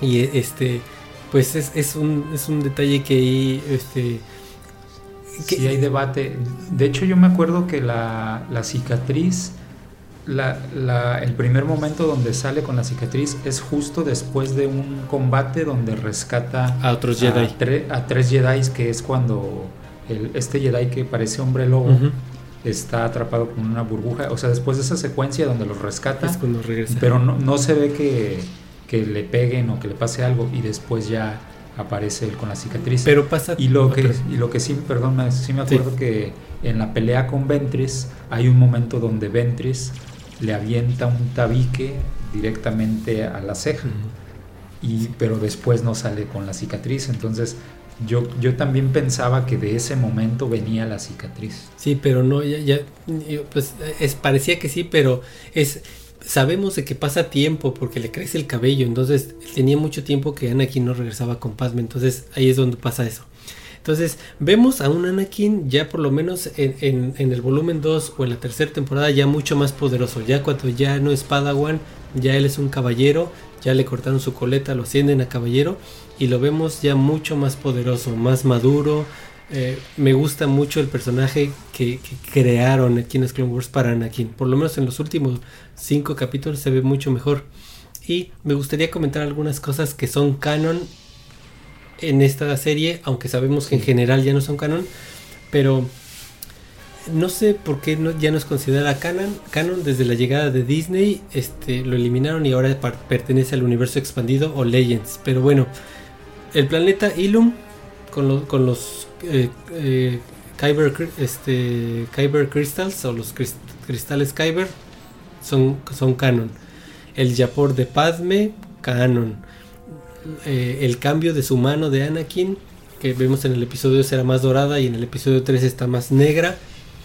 Y este, pues es, un, es un detalle que ahí, este... Que, sí hay debate. De hecho yo me acuerdo que la, cicatriz, la, el primer momento donde sale con la cicatriz es justo después de un combate donde rescata a otros Jedi. a tres Jedi, que es cuando este Jedi que parece hombre lobo está atrapado con una burbuja. O sea, después de esa secuencia donde los rescata, pero no, se ve que, que, le peguen o que le pase algo y después ya aparece él con la cicatriz. Pero pasa. Y lo, que, y lo que sí, perdón, sí me acuerdo que en la pelea con Ventris hay un momento donde Ventris le avienta un tabique directamente a la ceja. Y, pero después no sale con la cicatriz. Entonces, yo, yo también pensaba que de ese momento venía la cicatriz. Sí, pero no, ya, ya pues es, parecía que sí, pero es sabemos de que pasa tiempo porque le crece el cabello, entonces tenía mucho tiempo que Anakin no regresaba con Padme, entonces ahí es donde pasa eso. Entonces vemos a un Anakin ya por lo menos en, en el volumen 2 o en la tercera temporada ya mucho más poderoso, ya cuando ya no es Padawan, ya él es un caballero, ya le cortaron su coleta, lo ascienden a caballero y lo vemos ya mucho más poderoso, más maduro. Eh, me gusta mucho el personaje que, crearon aquí en Clone Wars para Anakin. Por lo menos en los últimos cinco capítulos se ve mucho mejor. Y me gustaría comentar algunas cosas que son canon en esta serie, aunque sabemos que en general ya no son canon. Pero no sé por qué ya no es considerada canon. Canon desde la llegada de Disney, este, lo eliminaron y ahora pertenece al universo expandido o Legends. Pero bueno, el planeta Ilum con, con los eh, eh, Kyber, este, Kyber Crystals o los cristales Kyber son, son canon. El Yapor de Padme, canon. Eh, el cambio de su mano de Anakin, que vemos en el episodio 2 era más dorada y en el episodio 3 está más negra,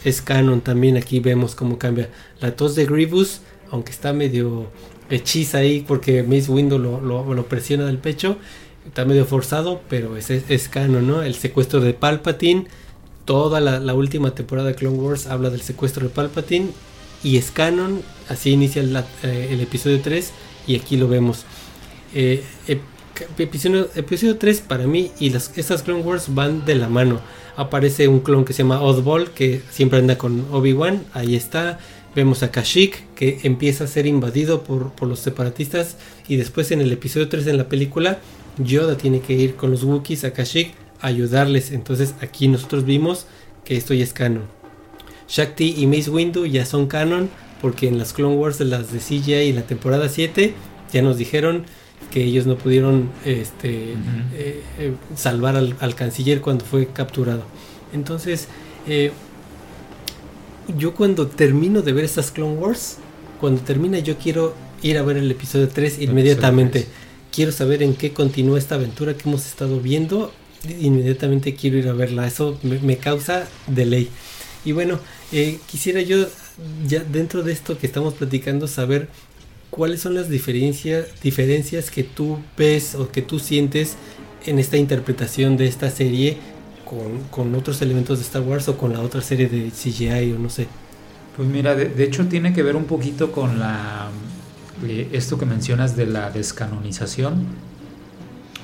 es canon también. Aquí vemos cómo cambia. La tos de Grievous, aunque está medio hechiza ahí porque Miss Window lo, lo, lo presiona del pecho, está medio forzado, pero es, canon, ¿no? El secuestro de Palpatine, toda la, última temporada de Clone Wars habla del secuestro de Palpatine y es canon, así inicia eh, el episodio 3 y aquí lo vemos. Eh, episodio, episodio 3 para mí y las, estas Clone Wars van de la mano. Aparece un clon que se llama Oddball que siempre anda con Obi-Wan, ahí está. Vemos a Kashyyyk que empieza a ser invadido por, por los separatistas y después en el episodio 3 en la película Yoda tiene que ir con los Wookiees a Kashyyyk a ayudarles. Entonces aquí nosotros vimos que esto ya es canon. Shakti y Mace Windu ya son canon porque en las Clone Wars de las de CGI y la temporada 7 ya nos dijeron que ellos no pudieron este, eh, eh, salvar al, canciller cuando fue capturado. Entonces, eh, yo cuando termino de ver estas Clone Wars, cuando termina yo quiero ir a ver el episodio 3 inmediatamente. Quiero saber en qué continúa esta aventura que hemos estado viendo. Inmediatamente quiero ir a verla. Eso me, causa delay. Y bueno, quisiera yo, ya dentro de esto que estamos platicando, saber ¿cuáles son las diferencias, diferencias que tú ves o que tú sientes en esta interpretación de esta serie con, otros elementos de Star Wars o con la otra serie de CGI o no sé? Pues mira, de, hecho tiene que ver un poquito con la eh, esto que mencionas de la descanonización,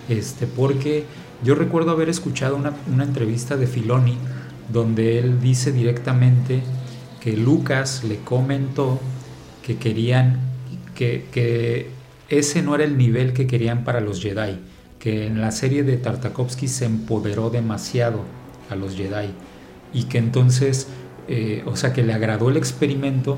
este, porque yo recuerdo haber escuchado una, una entrevista de Filoni donde él dice directamente que Lucas le comentó que querían que, ese no era el nivel que querían para los Jedi, que en la serie de Tartakovsky se empoderó demasiado a los Jedi y que entonces, eh, o sea, que le agradó el experimento,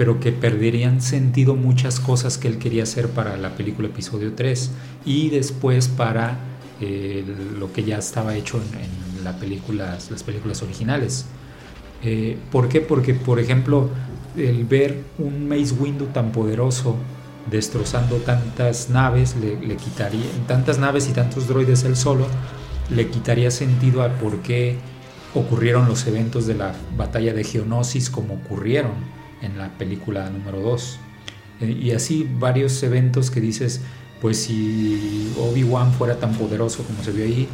pero que perderían sentido muchas cosas que él quería hacer para la película episodio 3 y después para eh, lo que ya estaba hecho en, la las películas originales. Eh, ¿Por qué? Porque, por ejemplo, el ver un Mace Windu tan poderoso destrozando tantas naves, le, quitaría, tantas naves y tantos droides él solo, le quitaría sentido a por qué ocurrieron los eventos de la batalla de Geonosis como ocurrieron en la película número 2. Eh, y así varios eventos que dices, pues si Obi-Wan fuera tan poderoso como se vio ahí,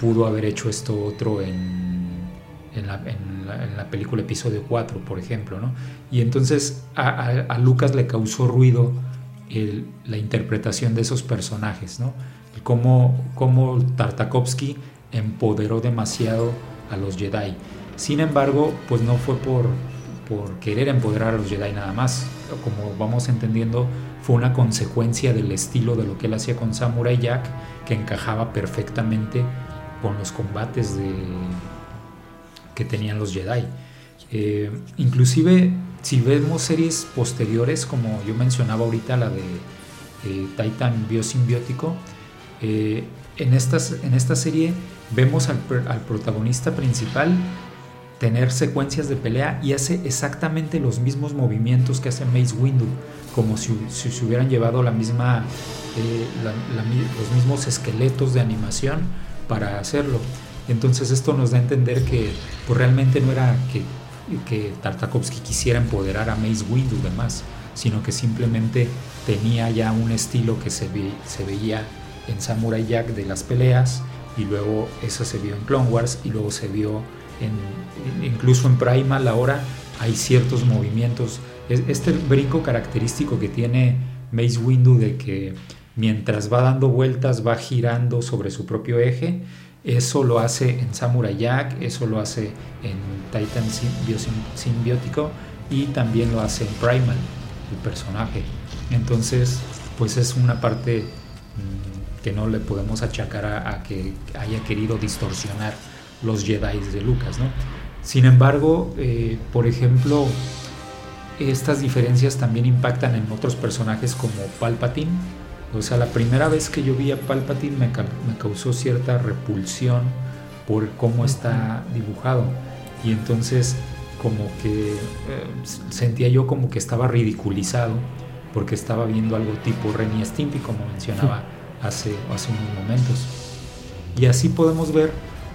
pudo haber hecho esto otro en, en, la, película episodio 4, por ejemplo, ¿no? Y entonces a, Lucas le causó ruido la interpretación de esos personajes, ¿no? Cómo, cómo Tartakovsky empoderó demasiado a los Jedi. Sin embargo, pues no fue por, por querer empoderar a los Jedi nada más. Como vamos entendiendo, fue una consecuencia del estilo de lo que él hacía con Samurai Jack, que encajaba perfectamente con los combates de, que tenían los Jedi. Eh, inclusive si vemos series posteriores, como yo mencionaba ahorita, la de eh, Titan Biosimbiótico, eh, en, estas, en esta serie vemos al, protagonista principal tener secuencias de pelea y hace exactamente los mismos movimientos que hace Mace Windu, como si, se hubieran llevado la misma, los mismos esqueletos de animación para hacerlo. Entonces esto nos da a entender que pues, realmente no era que, que Tartakovsky quisiera empoderar a Mace Windu y demás, sino que simplemente tenía ya un estilo que se, se veía en Samurai Jack de las peleas y luego eso se vio en Clone Wars y luego se vio incluso en Primal ahora hay ciertos movimientos. Este brinco característico que tiene Mace Windu de que mientras va dando vueltas va girando sobre su propio eje, eso lo hace en Samurai Jack, eso lo hace en Titan Simbiótico y también lo hace en Primal, el personaje. Entonces, pues es una parte mm, que no le podemos achacar a, que haya querido distorsionar los Jedi de Lucas, ¿no? Sin embargo, eh, por ejemplo, estas diferencias también impactan en otros personajes como Palpatine, o sea, la primera vez que yo vi a Palpatine me, causó cierta repulsión por cómo está dibujado. Y entonces como que eh, sentía yo como que estaba ridiculizado porque estaba viendo algo tipo Renny Stimpy, como mencionaba hace, hace unos momentos. Y así podemos ver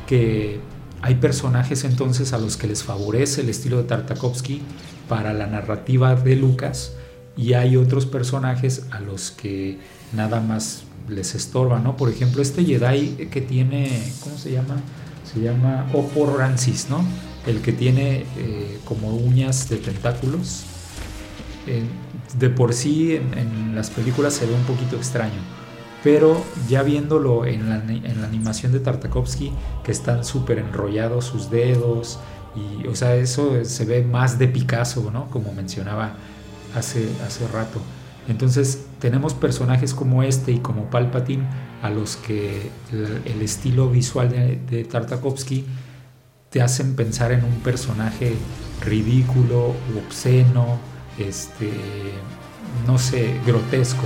que hay personajes entonces a los que les favorece el estilo de Tartakovsky para la narrativa de Lucas y hay otros personajes a los que nada más les estorba, ¿no? Por ejemplo, este Jedi que tiene, ¿cómo se llama? Se llama Opor Rancis, ¿no? El que tiene eh, como uñas de tentáculos. de por sí en, las películas se ve un poquito extraño, pero ya viéndolo en la, en la animación de Tartakovsky, que están súper enrollados sus dedos Y, o sea, eso se ve más de Picasso, ¿no? Como mencionaba hace, hace rato. Entonces, tenemos personajes como este y como Palpatine a los que el, estilo visual de, de, Tartakovsky te hacen pensar en un personaje ridículo, obsceno, este, no sé, grotesco.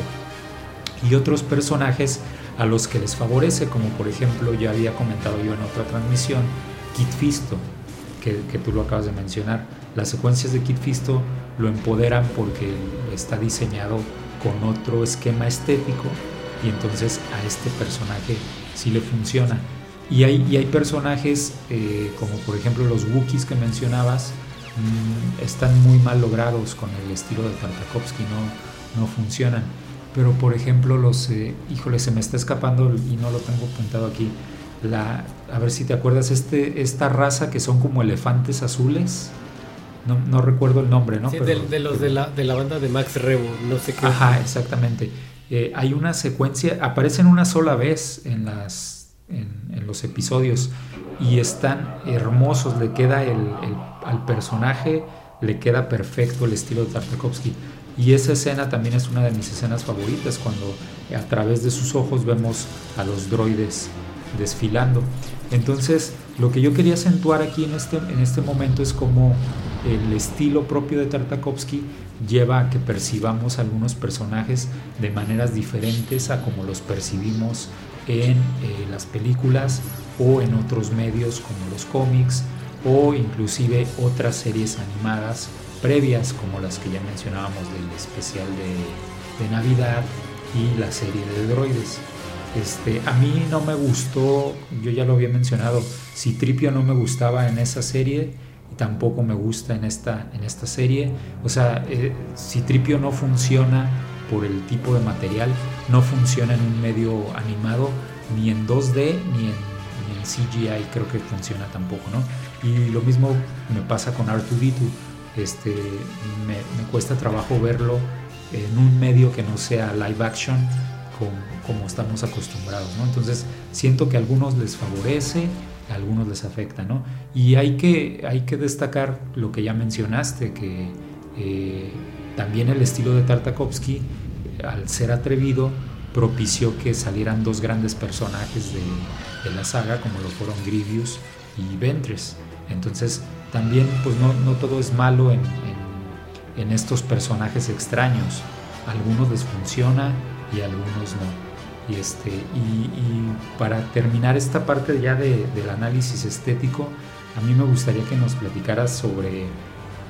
Y otros personajes a los que les favorece, como por ejemplo ya había comentado yo en otra transmisión, Kit Fisto, que, que tú lo acabas de mencionar. Las secuencias de Kit Fisto lo empoderan porque está diseñado con otro esquema estético y entonces a este personaje sí le funciona. Y hay, y hay personajes eh, como por ejemplo los Wookiees que mencionabas, mmm, están muy mal logrados con el estilo de Tartakovsky, no, no funcionan. Pero por ejemplo los, eh, híjole, se me está escapando y no lo tengo apuntado aquí. La, a ver si te acuerdas, este, esta raza que son como elefantes azules. No, no recuerdo el nombre, ¿no? Sí, pero, de, de, los de la, de la banda de Max Rebo, no sé qué. Ajá, exactamente. Eh, hay una secuencia, aparecen una sola vez en, las, en, en los episodios y están hermosos, le queda el, el, al personaje, le queda perfecto el estilo de Tartakovsky. Y esa escena también es una de mis escenas favoritas, cuando a través de sus ojos vemos a los droides desfilando. Entonces, lo que yo quería acentuar aquí en este, en este momento es cómo el estilo propio de Tartakovsky lleva a que percibamos algunos personajes de maneras diferentes a como los percibimos en eh, las películas o en otros medios como los cómics o inclusive otras series animadas previas como las que ya mencionábamos del especial de, de Navidad y la serie de droides. Este, a mí no me gustó, yo ya lo había mencionado, Citripio no me gustaba en esa serie y tampoco me gusta en esta, en esta serie. O sea, eh, Citripio no funciona por el tipo de material, no funciona en un medio animado, ni en 2D, ni en, ni en CGI creo que funciona tampoco, ¿no? Y lo mismo me pasa con R2D2, este, me, cuesta trabajo verlo en un medio que no sea live action como, estamos acostumbrados. Entonces siento que a algunos les favorece, a algunos les afecta, ¿no? Y hay que, hay que destacar lo que ya mencionaste, que eh, también el estilo de Tartakovsky, al ser atrevido, propició que salieran dos grandes personajes de, de la saga, como lo fueron Grievous y Ventress. Entonces también pues no, no todo es malo en, en, estos personajes extraños. Algunos les funciona, y algunos no. Y, este, y para terminar esta parte ya de, del análisis estético, a mí me gustaría que nos platicaras sobre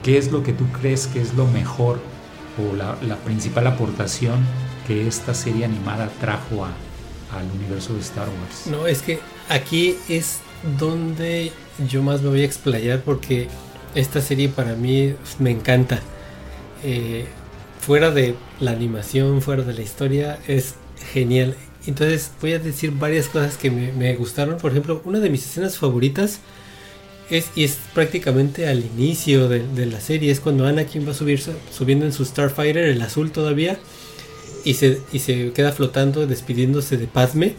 qué es lo que tú crees que es lo mejor o la, la principal aportación que esta serie animada trajo a, al universo de Star Wars. No, es que aquí es donde yo más me voy a explayar porque esta serie para mí me encanta. Eh, fuera de la animación, fuera de la historia, es genial. Entonces voy a decir varias cosas que me, gustaron. Por ejemplo, una de mis escenas favoritas es, y es prácticamente al inicio de, la serie, es cuando Anakin va subiendo en su Starfighter, el azul todavía, y se, y se queda flotando, despidiéndose de Padme,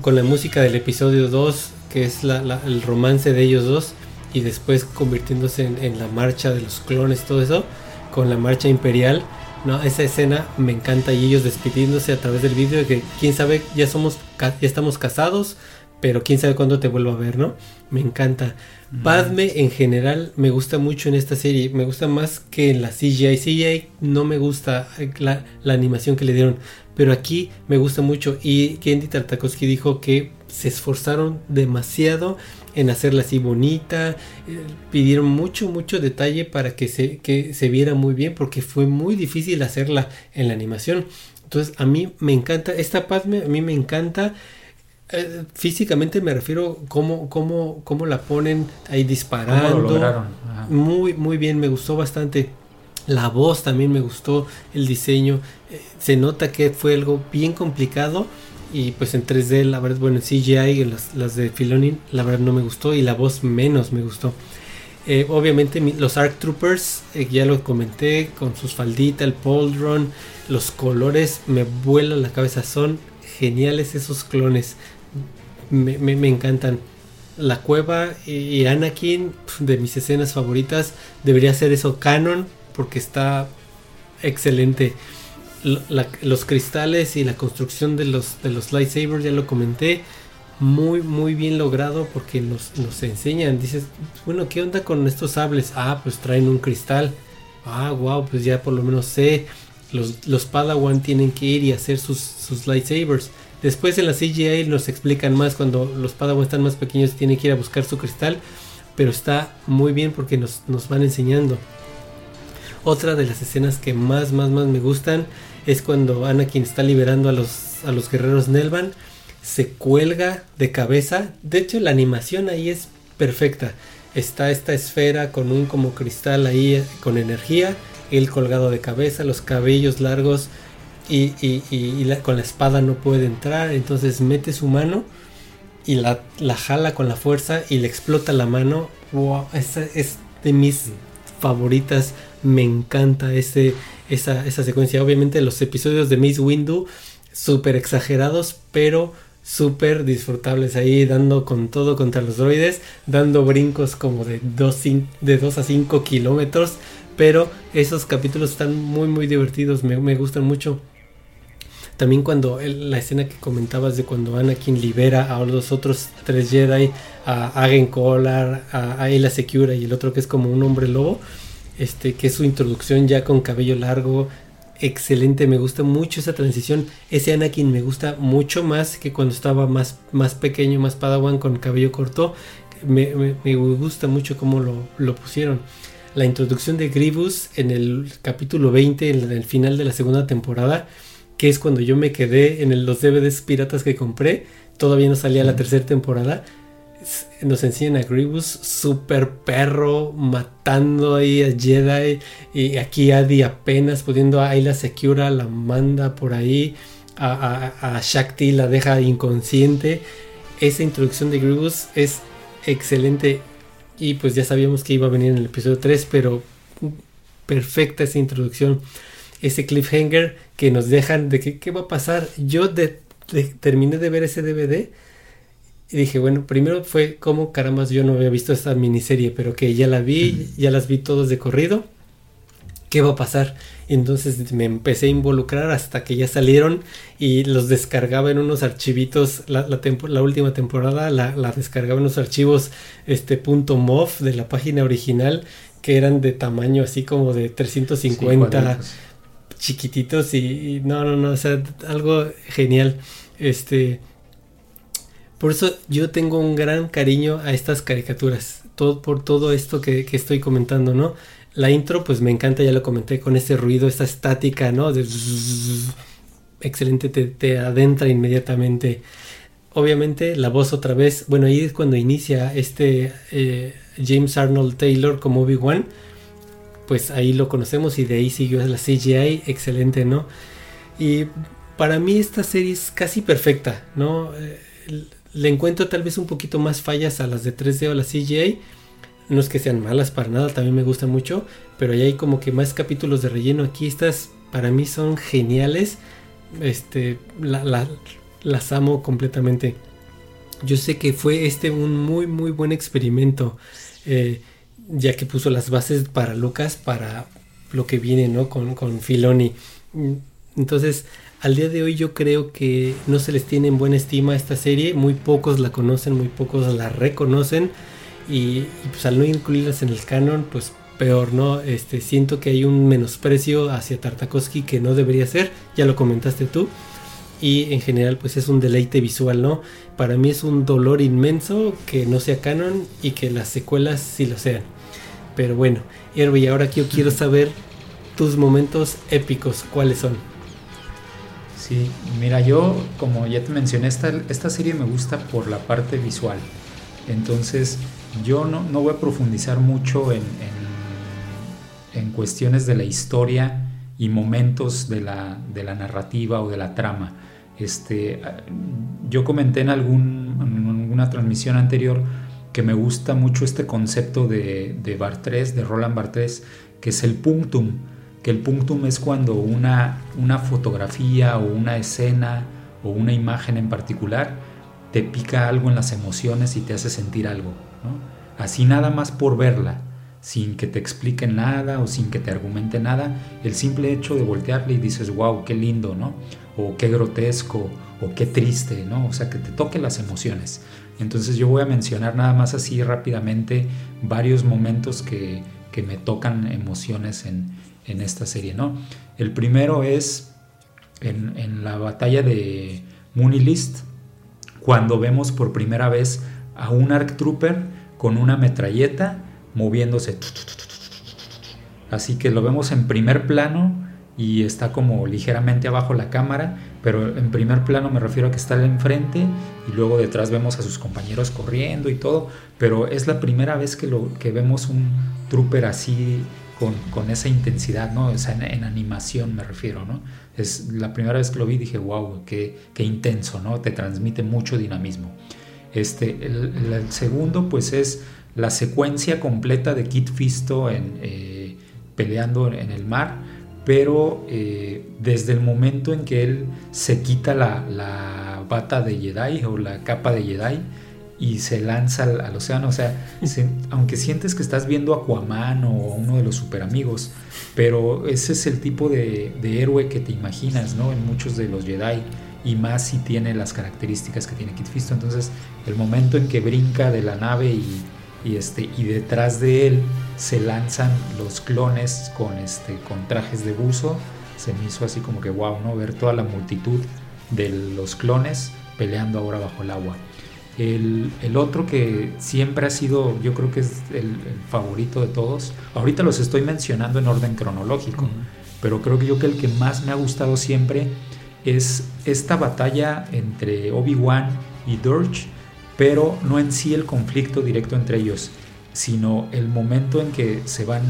con la música del episodio 2, que es la, el romance de ellos dos, y después convirtiéndose en, en la marcha de los clones, todo eso con la marcha imperial. No, esa escena me encanta y ellos despidiéndose a través del vídeo que quién sabe, ya somos ya estamos casados, pero quién sabe cuándo te vuelvo a ver, ¿no? Me encanta. Padme en general me gusta mucho en esta serie, me gusta más que en la CGI. CGI no me gusta la, la animación que le dieron, pero aquí me gusta mucho y Kendi Tartakovsky dijo que se esforzaron demasiado en hacerla así bonita. Eh, pidieron mucho, mucho detalle para que se, que se viera muy bien porque fue muy difícil hacerla en la animación. Entonces a mí me encanta, esta Padme a mí me encanta. Eh, físicamente me refiero cómo, cómo, cómo la ponen ahí disparando. Muy, muy bien, me gustó bastante. La voz también me gustó, el diseño. Eh, se nota que fue algo bien complicado y pues en 3D, la verdad, bueno, en CGI, las, las de Filoni, la verdad no me gustó y la voz menos me gustó. Eh, obviamente los ARC Troopers, eh, ya lo comenté, con sus falditas, el Poldron, los colores me vuelan la cabeza, son geniales esos clones, me, encantan. la cueva y Anakin, de mis escenas favoritas, debería ser eso canon, porque está excelente. los cristales y la construcción de los, de los lightsabers, ya lo comenté, muy, muy bien logrado porque nos, nos enseñan. Dices, bueno, ¿qué onda con estos sables? Ah, pues traen un cristal. Ah, wow, pues ya por lo menos sé. Los, los Padawan tienen que ir y hacer sus, sus lightsabers. Después en la CGI nos explican más cuando los Padawan están más pequeños tienen que ir a buscar su cristal. Pero está muy bien porque nos, nos van enseñando. Otra de las escenas que más, más, más me gustan es cuando Anakin está liberando a los, a los guerreros Nelvan se cuelga de cabeza. De hecho, la animación ahí es perfecta. Está esta esfera con un como cristal ahí eh, con energía. Él colgado de cabeza, los cabellos largos y, con la espada no puede entrar. Entonces mete su mano y la, jala con la fuerza y le explota la mano. Wow, esa es de mis favoritas. Me encanta ese, esa, esa secuencia. Obviamente los episodios de Miss Windu súper exagerados, pero súper disfrutables ahí, dando con todo contra los droides, dando brincos como de 2 de a 5 kilómetros, pero esos capítulos están muy muy divertidos, me, gustan mucho. También cuando la escena que comentabas de cuando Anakin libera a los otros tres Jedi, a Agen Collar, a Ayla Secura y el otro que es como un hombre lobo, este, que es su introducción ya con cabello largo, excelente, me gusta mucho esa transición. Ese Anakin me gusta mucho más que cuando estaba más, más pequeño, más padawan con cabello corto. Me, gusta mucho cómo lo, pusieron. La introducción de Grievous en el capítulo 20, en el final de la segunda temporada, que es cuando yo me quedé en los DVDs piratas que compré. Todavía no salía la tercera temporada. Nos enseñan a Grievous super perro matando ahí a Jedi y aquí Adi apenas pudiendo a Ayla Secura la manda por ahí a, Shakti la deja inconsciente. Esa introducción de Grievous es excelente y pues ya sabíamos que iba a venir en el episodio 3 pero perfecta esa introducción. Ese cliffhanger que nos dejan de que qué va a pasar yo terminé de ver ese DVD y dije, bueno, primero fue como caramba yo no había visto esta miniserie, pero que ya la vi, ya las vi todos de corrido. ¿Qué va a pasar? Entonces me empecé a involucrar hasta que ya salieron y los descargaba en unos archivitos. La, la, última temporada la, descargaba en unos archivos este punto .mov de la página original que eran de tamaño así como de 350 chiquititos y, no, no, no, o sea, algo genial. Este por eso yo tengo un gran cariño a estas caricaturas, todo, por todo esto que, estoy comentando, ¿no? La intro, pues me encanta, ya lo comenté, con ese ruido, esa estática, ¿no? excelente, te, adentra inmediatamente. Obviamente la voz otra vez, bueno, ahí es cuando inicia este eh, James Arnold Taylor como Obi-Wan, pues ahí lo conocemos y de ahí siguió la CGI, excelente, ¿no? Y para mí esta serie es casi perfecta, ¿no? Eh, le encuentro tal vez un poquito más fallas a las de 3D o las CGI. No es que sean malas para nada, también me gustan mucho, pero ahí hay como que más capítulos de relleno. Aquí estas para mí son geniales. Este, las amo completamente. Yo sé que fue este un muy muy buen experimento, eh, ya que puso las bases para Lucas para lo que viene, ¿no? Con, con Filoni. Entonces, al día de hoy yo creo que no se les tiene en buena estima esta serie, muy pocos la conocen, muy pocos la reconocen y, pues al no incluirlas en el canon, pues peor, ¿no? Este, siento que hay un menosprecio hacia Tartakovsky que no debería ser, ya lo comentaste tú, y en general pues es un deleite visual, ¿no? Para mí es un dolor inmenso que no sea canon y que las secuelas sí lo sean. Pero bueno, y ahora yo quiero saber tus momentos épicos, ¿cuáles son? Sí, mira, yo como ya te mencioné, esta, esta serie me gusta por la parte visual. Entonces, yo no, no voy a profundizar mucho en, en, cuestiones de la historia y momentos de la, de la, narrativa o de la trama. Este, yo comenté en, algún, en alguna transmisión anterior que me gusta mucho este concepto de, de Bartres, de Roland Bartres, que es el punctum que el punctum es cuando una, una fotografía o una escena o una imagen en particular te pica algo en las emociones y te hace sentir algo, Así nada más por verla, sin que te explique nada o sin que te argumente nada, el simple hecho de voltearle y dices, wow, qué lindo, ¿no? O qué grotesco, o qué triste, ¿no? O sea, que te toque las emociones. Entonces yo voy a mencionar nada más así rápidamente varios momentos que, me tocan emociones en, esta serie, ¿no? El primero es en, en la batalla de Mooney cuando vemos por primera vez a un ARC Trooper con una metralleta moviéndose. Así que lo vemos en primer plano y está como ligeramente abajo la cámara, pero en primer plano me refiero a que está enfrente y luego detrás vemos a sus compañeros corriendo y todo, pero es la primera vez que, lo, que vemos un trooper así con, esa intensidad, ¿no? O sea, en, animación me refiero, ¿no? Es la primera vez que lo vi dije, wow, qué, qué intenso, ¿no? Te transmite mucho dinamismo. Este, el, segundo, pues es la secuencia completa de Kit Fisto en, eh, peleando en el mar, pero eh, desde el momento en que él se quita la, la, bata de Jedi o la capa de Jedi y se lanza al, océano, o sea, aunque sientes que estás viendo a Aquaman o uno de los super amigos, pero ese es el tipo de, de héroe que te imaginas, ¿no? En muchos de los Jedi y más si tiene las características que tiene Kit Fisto. Entonces, el momento en que brinca de la nave y, y, este, y detrás de él se lanzan los clones con, este, con trajes de buzo, se me hizo así como que wow, ¿no? Ver toda la multitud de los clones peleando ahora bajo el agua. El, el, otro que siempre ha sido, yo creo que es el, favorito de todos, ahorita los estoy mencionando en orden cronológico, pero creo que yo que el que más me ha gustado siempre es esta batalla entre Obi-Wan y Dirge, pero no en sí el conflicto directo entre ellos, sino el momento en que se van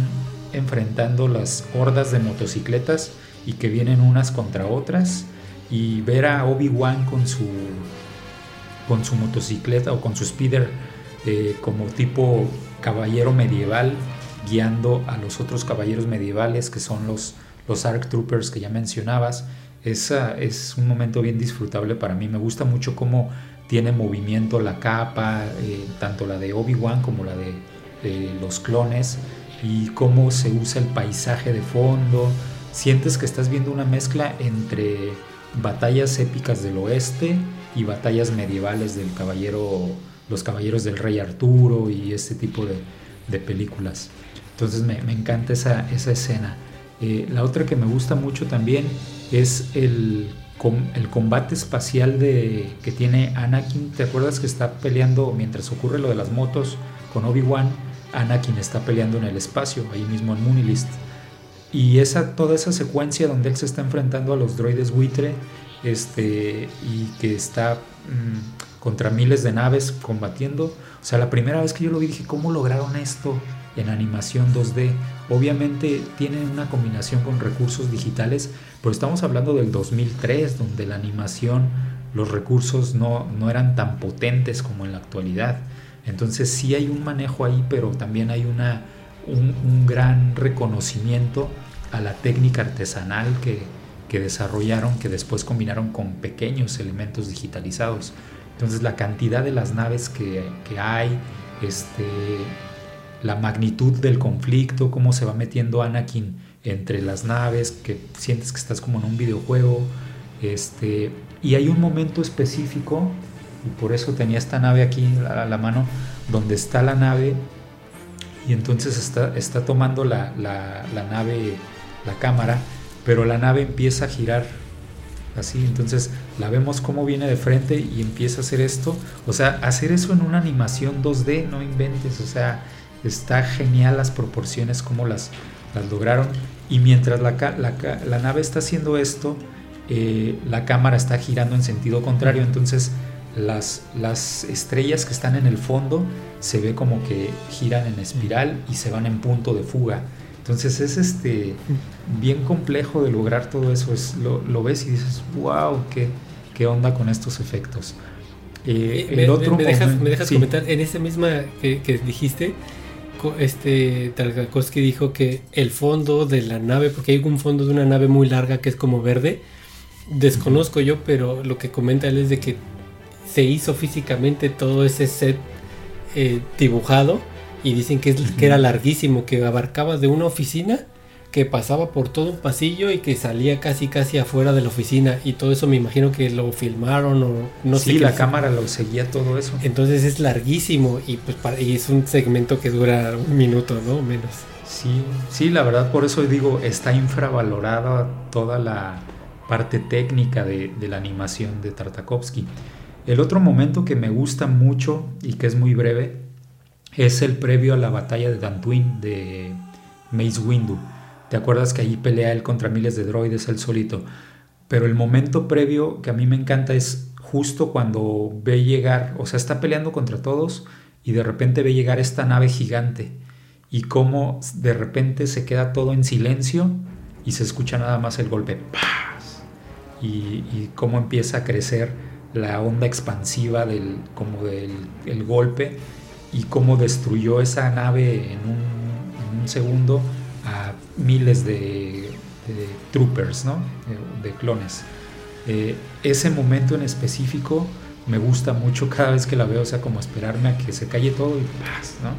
enfrentando las hordas de motocicletas y que vienen unas contra otras y ver a Obi-Wan con su con su motocicleta o con su speeder eh, como tipo caballero medieval guiando a los otros caballeros medievales que son los los ARC Troopers que ya mencionabas esa es un momento bien disfrutable para mí. Me gusta mucho cómo tiene movimiento la capa, eh, tanto la de Obi-Wan como la de, los clones, y cómo se usa el paisaje de fondo. Sientes que estás viendo una mezcla entre batallas épicas del oeste y batallas medievales del caballero, los caballeros del rey Arturo y este tipo de, películas. Entonces me, encanta esa, escena. Eh, la otra que me gusta mucho también es el, el combate espacial de, que tiene Anakin. ¿Te acuerdas que está peleando mientras ocurre lo de las motos con Obi-Wan? Anakin está peleando en el espacio, ahí mismo en Moonilist. Y esa, toda esa secuencia donde él se está enfrentando a los droides buitre este, y que está mm, contra miles de naves combatiendo. O sea, la primera vez que yo lo vi dije, ¿cómo lograron esto? en animación 2D. Obviamente tienen una combinación con recursos digitales, pero estamos hablando del 2003, donde la animación, los recursos no, no eran tan potentes como en la actualidad. Entonces sí hay un manejo ahí, pero también hay una, un, gran reconocimiento a la técnica artesanal que, que desarrollaron, que después combinaron con pequeños elementos digitalizados. Entonces la cantidad de las naves que, que hay, este, la magnitud del conflicto, cómo se va metiendo Anakin entre las naves, que sientes que estás como en un videojuego. Este, y hay un momento específico, y por eso tenía esta nave aquí a la mano, donde está la nave, y entonces está, está tomando la, la, nave, la cámara, pero la nave empieza a girar así, entonces la vemos cómo viene de frente y empieza a hacer esto, o sea, hacer eso en una animación 2D, no inventes, o sea, Está genial las proporciones, como las, las lograron. Y mientras la, la, nave está haciendo esto, eh, la cámara está girando en sentido contrario. Entonces las, las estrellas que están en el fondo se ve como que giran en espiral y se van en punto de fuga. Entonces es este bien complejo de lograr todo eso. Es, lo, ves y dices, wow, qué, qué onda con estos efectos. Eh, eh, el otro me, dejas, me dejas comentar en esa misma que, que dijiste este Tarkovsky dijo que el fondo de la nave, porque hay un fondo de una nave muy larga que es como verde, desconozco yo, pero lo que comenta él es de que se hizo físicamente todo ese set eh, dibujado y dicen que, que era larguísimo, que abarcaba de una oficina que pasaba por todo un pasillo y que salía casi casi afuera de la oficina y todo eso me imagino que lo filmaron o no sé. Sí, la cámara lo seguía todo eso. Entonces es larguísimo y pues y es un segmento que dura un minuto, ¿no? Menos. Sí, sí, la verdad por eso digo, está infravalorada toda la parte técnica de, de la animación de Tartakovsky. El otro momento que me gusta mucho y que es muy breve es el previo a la batalla de Dantooine de Mace Windu ¿Te acuerdas que ahí pelea él contra miles de droides él solito? Pero el momento previo que a mí me encanta es justo cuando ve llegar, o sea, está peleando contra todos y de repente ve llegar esta nave gigante y cómo de repente se queda todo en silencio y se escucha nada más el golpe Y, y cómo empieza a crecer la onda expansiva del, como del el golpe y cómo destruyó esa nave en un segundo a miles de, troopers, ¿no? de, clones. Eh, ese momento en específico me gusta mucho cada vez que la veo, o sea, como esperarme a que se calle todo y paz, ¿no?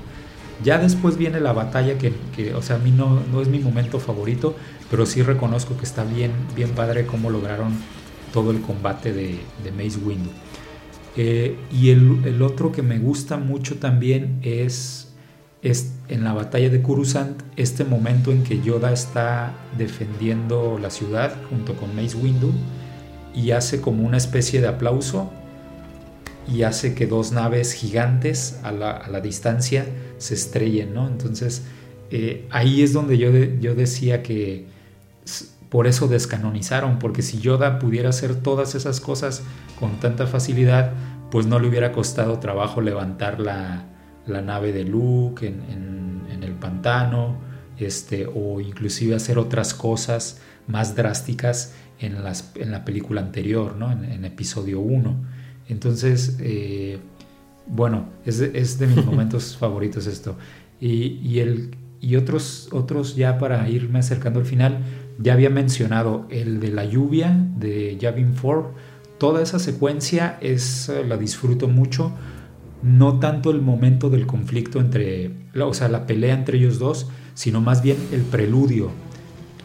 Ya después viene la batalla que, que, o sea, a mí no, no es mi momento favorito, pero sí reconozco que está bien, bien padre cómo lograron todo el combate de, de Mace. Eh, y el, el, otro que me gusta mucho también es es en la batalla de Coruscant, este momento en que Yoda está defendiendo la ciudad junto con Mace Windu y hace como una especie de aplauso y hace que dos naves gigantes a la, distancia se estrellen, ¿no? Entonces eh, ahí es donde yo, yo decía que por eso descanonizaron, porque si Yoda pudiera hacer todas esas cosas con tanta facilidad, pues no le hubiera costado trabajo levantar la, la nave de Luke en, el pantano, este, o inclusive hacer otras cosas más drásticas en, las, en la película anterior, ¿no? en, episodio 1. Entonces, eh, bueno, es de, mis momentos favoritos esto. Y, el, y otros, otros ya para irme acercando al final, ya había mencionado el de la lluvia de Yavin 4. Toda esa secuencia es, la disfruto mucho no tanto el momento del conflicto entre, o sea, la pelea entre ellos dos, sino más bien el preludio,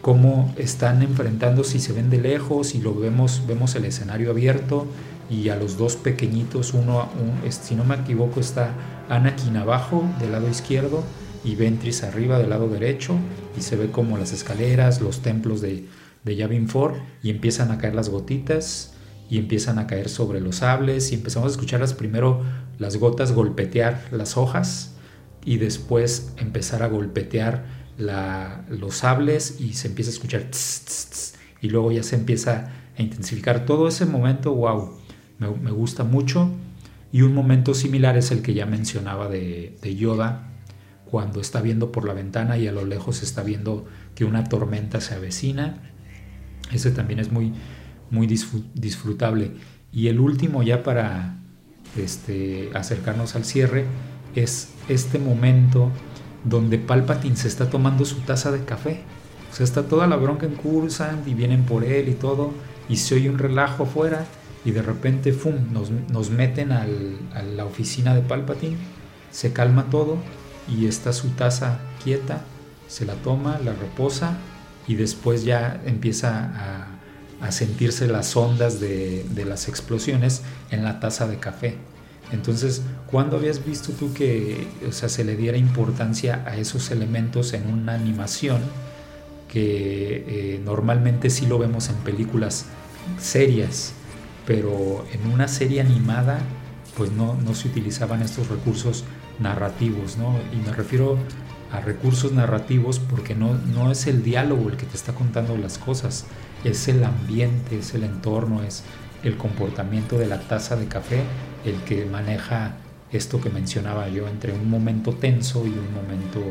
cómo están enfrentando si se ven de lejos y lo vemos, vemos el escenario abierto y a los dos pequeñitos, uno, si no me equivoco, está Anakin abajo del lado izquierdo y Ventris arriba del lado derecho y se ve como las escaleras, los templos de, de Yavin 4 y empiezan a caer las gotitas y empiezan a caer sobre los sables y empezamos a escucharlas primero las gotas golpetear las hojas y después empezar a golpetear los sables y se empieza a escuchar y luego ya se empieza a intensificar. Todo ese momento wow me, gusta mucho. Y un momento similar es el que ya mencionaba de, de Yoda cuando está viendo por la ventana y a lo lejos está viendo que una tormenta se avecina. Ese también es muy muy disfrutable. Y el último ya para este, acercarnos al cierre es este momento donde Palpatine se está tomando su taza de café. O sea, está toda la bronca en Cursant y vienen por él y todo, y se oye un relajo afuera, y de repente, ¡fum!, nos, meten a la oficina de Palpatine, se calma todo, y está su taza quieta, se la toma, la reposa, y después ya empieza a a sentirse las ondas de, las explosiones en la taza de café. Entonces, ¿cuándo habías visto tú que o sea, se le diera importancia a esos elementos en una animación que eh, normalmente sí lo vemos en películas serias, pero en una serie animada pues no, no se utilizaban estos recursos narrativos, ¿no? Y me refiero a recursos narrativos porque no, no es el diálogo el que te está contando las cosas, es el ambiente, es el entorno, es el comportamiento de la taza de café el que maneja esto que mencionaba yo entre un momento tenso y un momento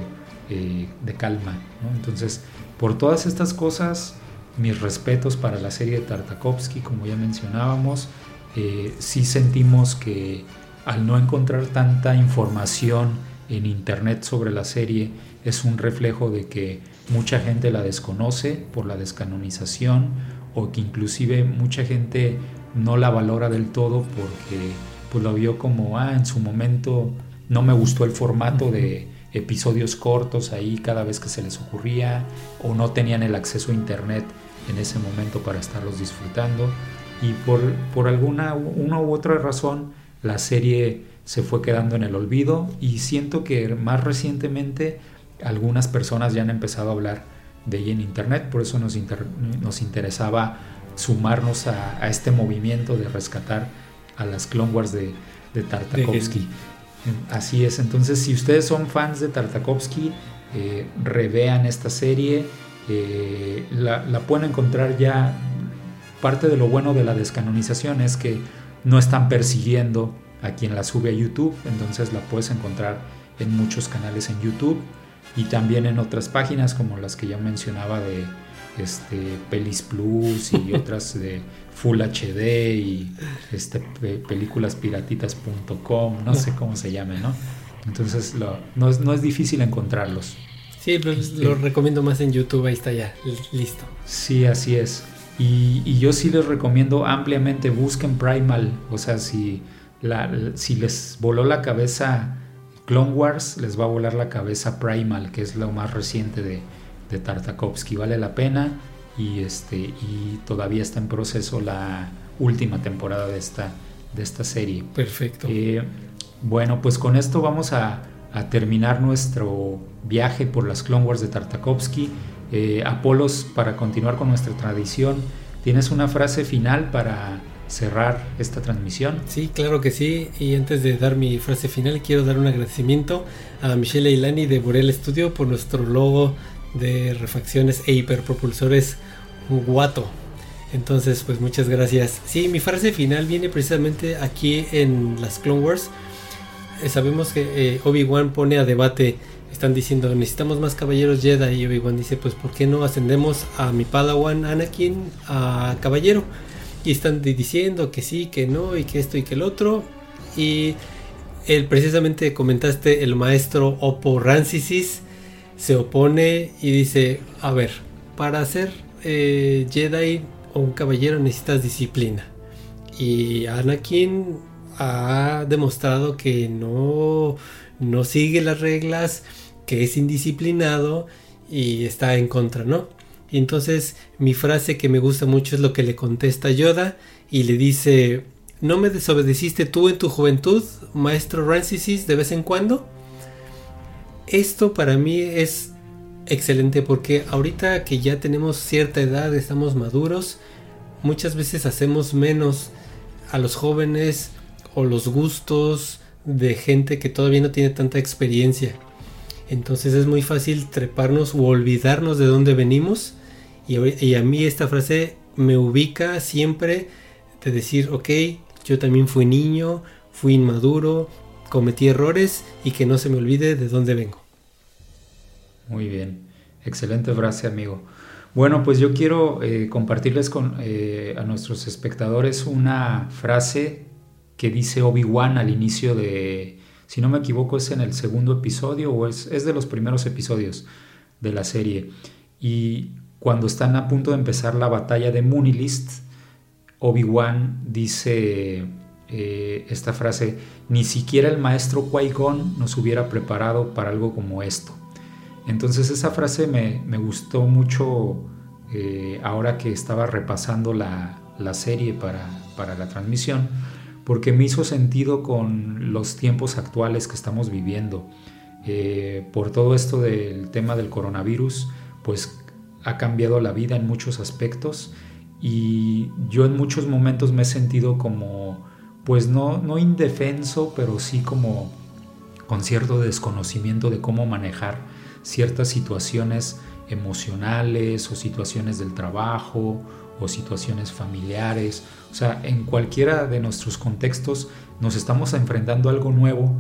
eh, de calma. Entonces, por todas estas cosas, mis respetos para la serie de Tartakovsky, como ya mencionábamos, eh, sí sentimos que al no encontrar tanta información en internet sobre la serie es un reflejo de que mucha gente la desconoce por la descanonización o que inclusive mucha gente no la valora del todo porque pues lo vio como, ah, en su momento no me gustó el formato de episodios cortos ahí cada vez que se les ocurría o no tenían el acceso a internet en ese momento para estarlos disfrutando y por, por alguna una u otra razón la serie se fue quedando en el olvido y siento que más recientemente algunas personas ya han empezado a hablar de ella en internet, por eso nos, nos interesaba sumarnos a, este movimiento de rescatar a las Clone Wars de, de Tartakovsky. Así es, entonces si ustedes son fans de Tartakovsky, eh, revean esta serie, eh, la, la, pueden encontrar ya. Parte de lo bueno de la descanonización es que no están persiguiendo a quien la sube a YouTube, entonces la puedes encontrar en muchos canales en YouTube y también en otras páginas como las que ya mencionaba de este, Pelis Plus y otras de Full HD y este, películaspiratitas.com, no sé cómo se llame, ¿no? Entonces no, es, no, es, difícil encontrarlos. Sí, pero este, lo recomiendo más en YouTube, ahí está ya, listo. Sí, así es. Y, y, yo sí les recomiendo ampliamente, busquen Primal, o sea, si, la, si les voló la cabeza Clone Wars, les va a volar la cabeza Primal, que es lo más reciente de, de Tartakovsky. Vale la pena y, este, y todavía está en proceso la última temporada de esta, de esta serie. Perfecto. Eh, bueno, pues con esto vamos a, a, terminar nuestro viaje por las Clone Wars de Tartakovsky. Eh, Apolos, para continuar con nuestra tradición, ¿tienes una frase final para cerrar esta transmisión? Sí, claro que sí. Y antes de dar mi frase final, quiero dar un agradecimiento a Michelle Eilani de Borel Studio por nuestro logo de refacciones e hiperpropulsores Guato. Entonces, pues muchas gracias. Sí, mi frase final viene precisamente aquí en las Clone Wars. Eh, sabemos que eh, Obi-Wan pone a debate, están diciendo necesitamos más caballeros Jedi y Obi-Wan dice, pues ¿por qué no ascendemos a mi Padawan Anakin a caballero? Y están diciendo que sí, que no, y que esto y que el otro. Y él precisamente comentaste el maestro Oppo Rancisis se opone y dice, a ver, para ser eh, Jedi o un caballero necesitas disciplina. Y Anakin ha demostrado que no, no sigue las reglas, que es indisciplinado y está en contra, ¿no? Y entonces mi frase que me gusta mucho es lo que le contesta Yoda y le dice, ¿no me desobedeciste tú en tu juventud, maestro Rancisis, de vez en cuando? esto para mí es excelente porque ahorita que ya tenemos cierta edad, estamos maduros, muchas veces hacemos menos a los jóvenes o los gustos de gente que todavía no tiene tanta experiencia. Entonces es muy fácil treparnos o olvidarnos de dónde venimos. Y, a mí esta frase me ubica siempre de decir, ok, yo también fui niño, fui inmaduro, cometí errores y que no se me olvide de dónde vengo. Muy bien, excelente frase amigo. Bueno, pues yo quiero eh, compartirles con, eh, a nuestros espectadores una frase que dice Obi-Wan al inicio de, si no me equivoco, es en el segundo episodio o es, es de los primeros episodios de la serie. Y cuando están a punto de empezar la batalla de Munilist, Obi-Wan dice eh, esta frase, ni siquiera el maestro Qui-Gon nos hubiera preparado para algo como esto. Entonces esa frase me, gustó mucho eh, ahora que estaba repasando la, serie para, la transmisión, porque me hizo sentido con los tiempos actuales que estamos viviendo. Eh, por todo esto del tema del coronavirus, pues ha cambiado la vida en muchos aspectos y yo en muchos momentos me he sentido como pues no, no indefenso, pero sí como con cierto desconocimiento de cómo manejar ciertas situaciones emocionales o situaciones del trabajo o situaciones familiares. O sea, en cualquiera de nuestros contextos nos estamos enfrentando a algo nuevo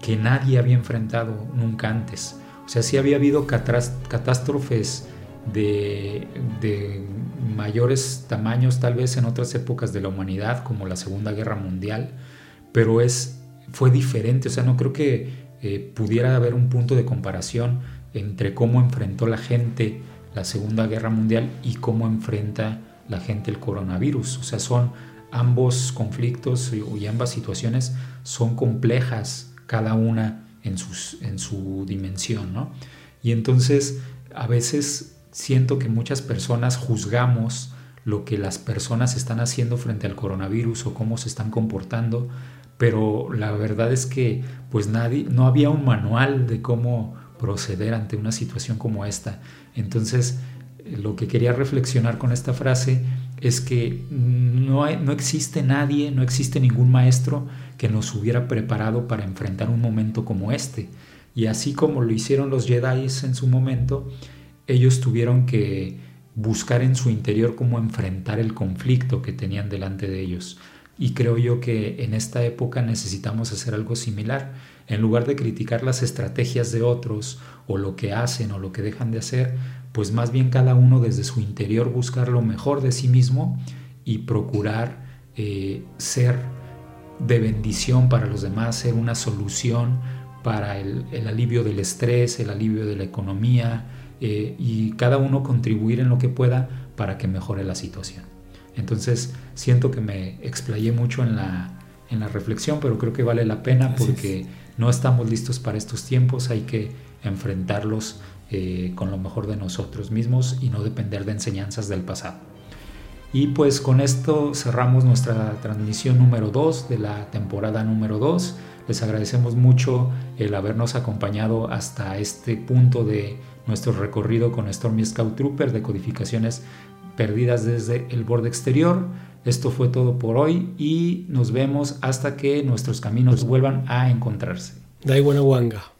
que nadie había enfrentado nunca antes. O sea, sí había habido catástrofes de, de mayores tamaños tal vez en otras épocas de la humanidad, como la Segunda Guerra Mundial, pero es, fue diferente, o sea, no creo que eh, pudiera haber un punto de comparación entre cómo enfrentó la gente la Segunda Guerra Mundial y cómo enfrenta la gente el coronavirus. O sea, son ambos conflictos y, ambas situaciones son complejas, cada una en, sus, en su dimensión, ¿no? Y entonces a veces siento que muchas personas juzgamos lo que las personas están haciendo frente al coronavirus o cómo se están comportando, pero la verdad es que pues nadie, no había un manual de cómo proceder ante una situación como esta. Entonces, lo que quería reflexionar con esta frase es que no, no existe nadie, no existe ningún maestro que nos hubiera preparado para enfrentar un momento como este. Y así como lo hicieron los Jedi en su momento, ellos tuvieron que buscar en su interior cómo enfrentar el conflicto que tenían delante de ellos. Y creo yo que en esta época necesitamos hacer algo similar. En lugar de criticar las estrategias de otros o lo que hacen o lo que dejan de hacer, pues más bien cada uno desde su interior buscar lo mejor de sí mismo y procurar eh, ser de bendición para los demás, ser una solución para el alivio del estrés, el alivio de la economía, eh, y cada uno contribuir en lo que pueda para que mejore la situación. Entonces siento que me explayé mucho en la, en la reflexión, pero creo que vale la pena porque no estamos listos para estos tiempos, hay que enfrentarlos eh, con lo mejor de nosotros mismos y no depender de enseñanzas del pasado. Y pues con esto cerramos nuestra transmisión número 2 de la temporada número 2. Les agradecemos mucho el habernos acompañado hasta este punto de nuestro recorrido con Stormy Scout Trooper de codificaciones perdidas desde el borde exterior. Esto fue todo por hoy y nos vemos hasta que nuestros caminos vuelvan a encontrarse. Dai buena wanga.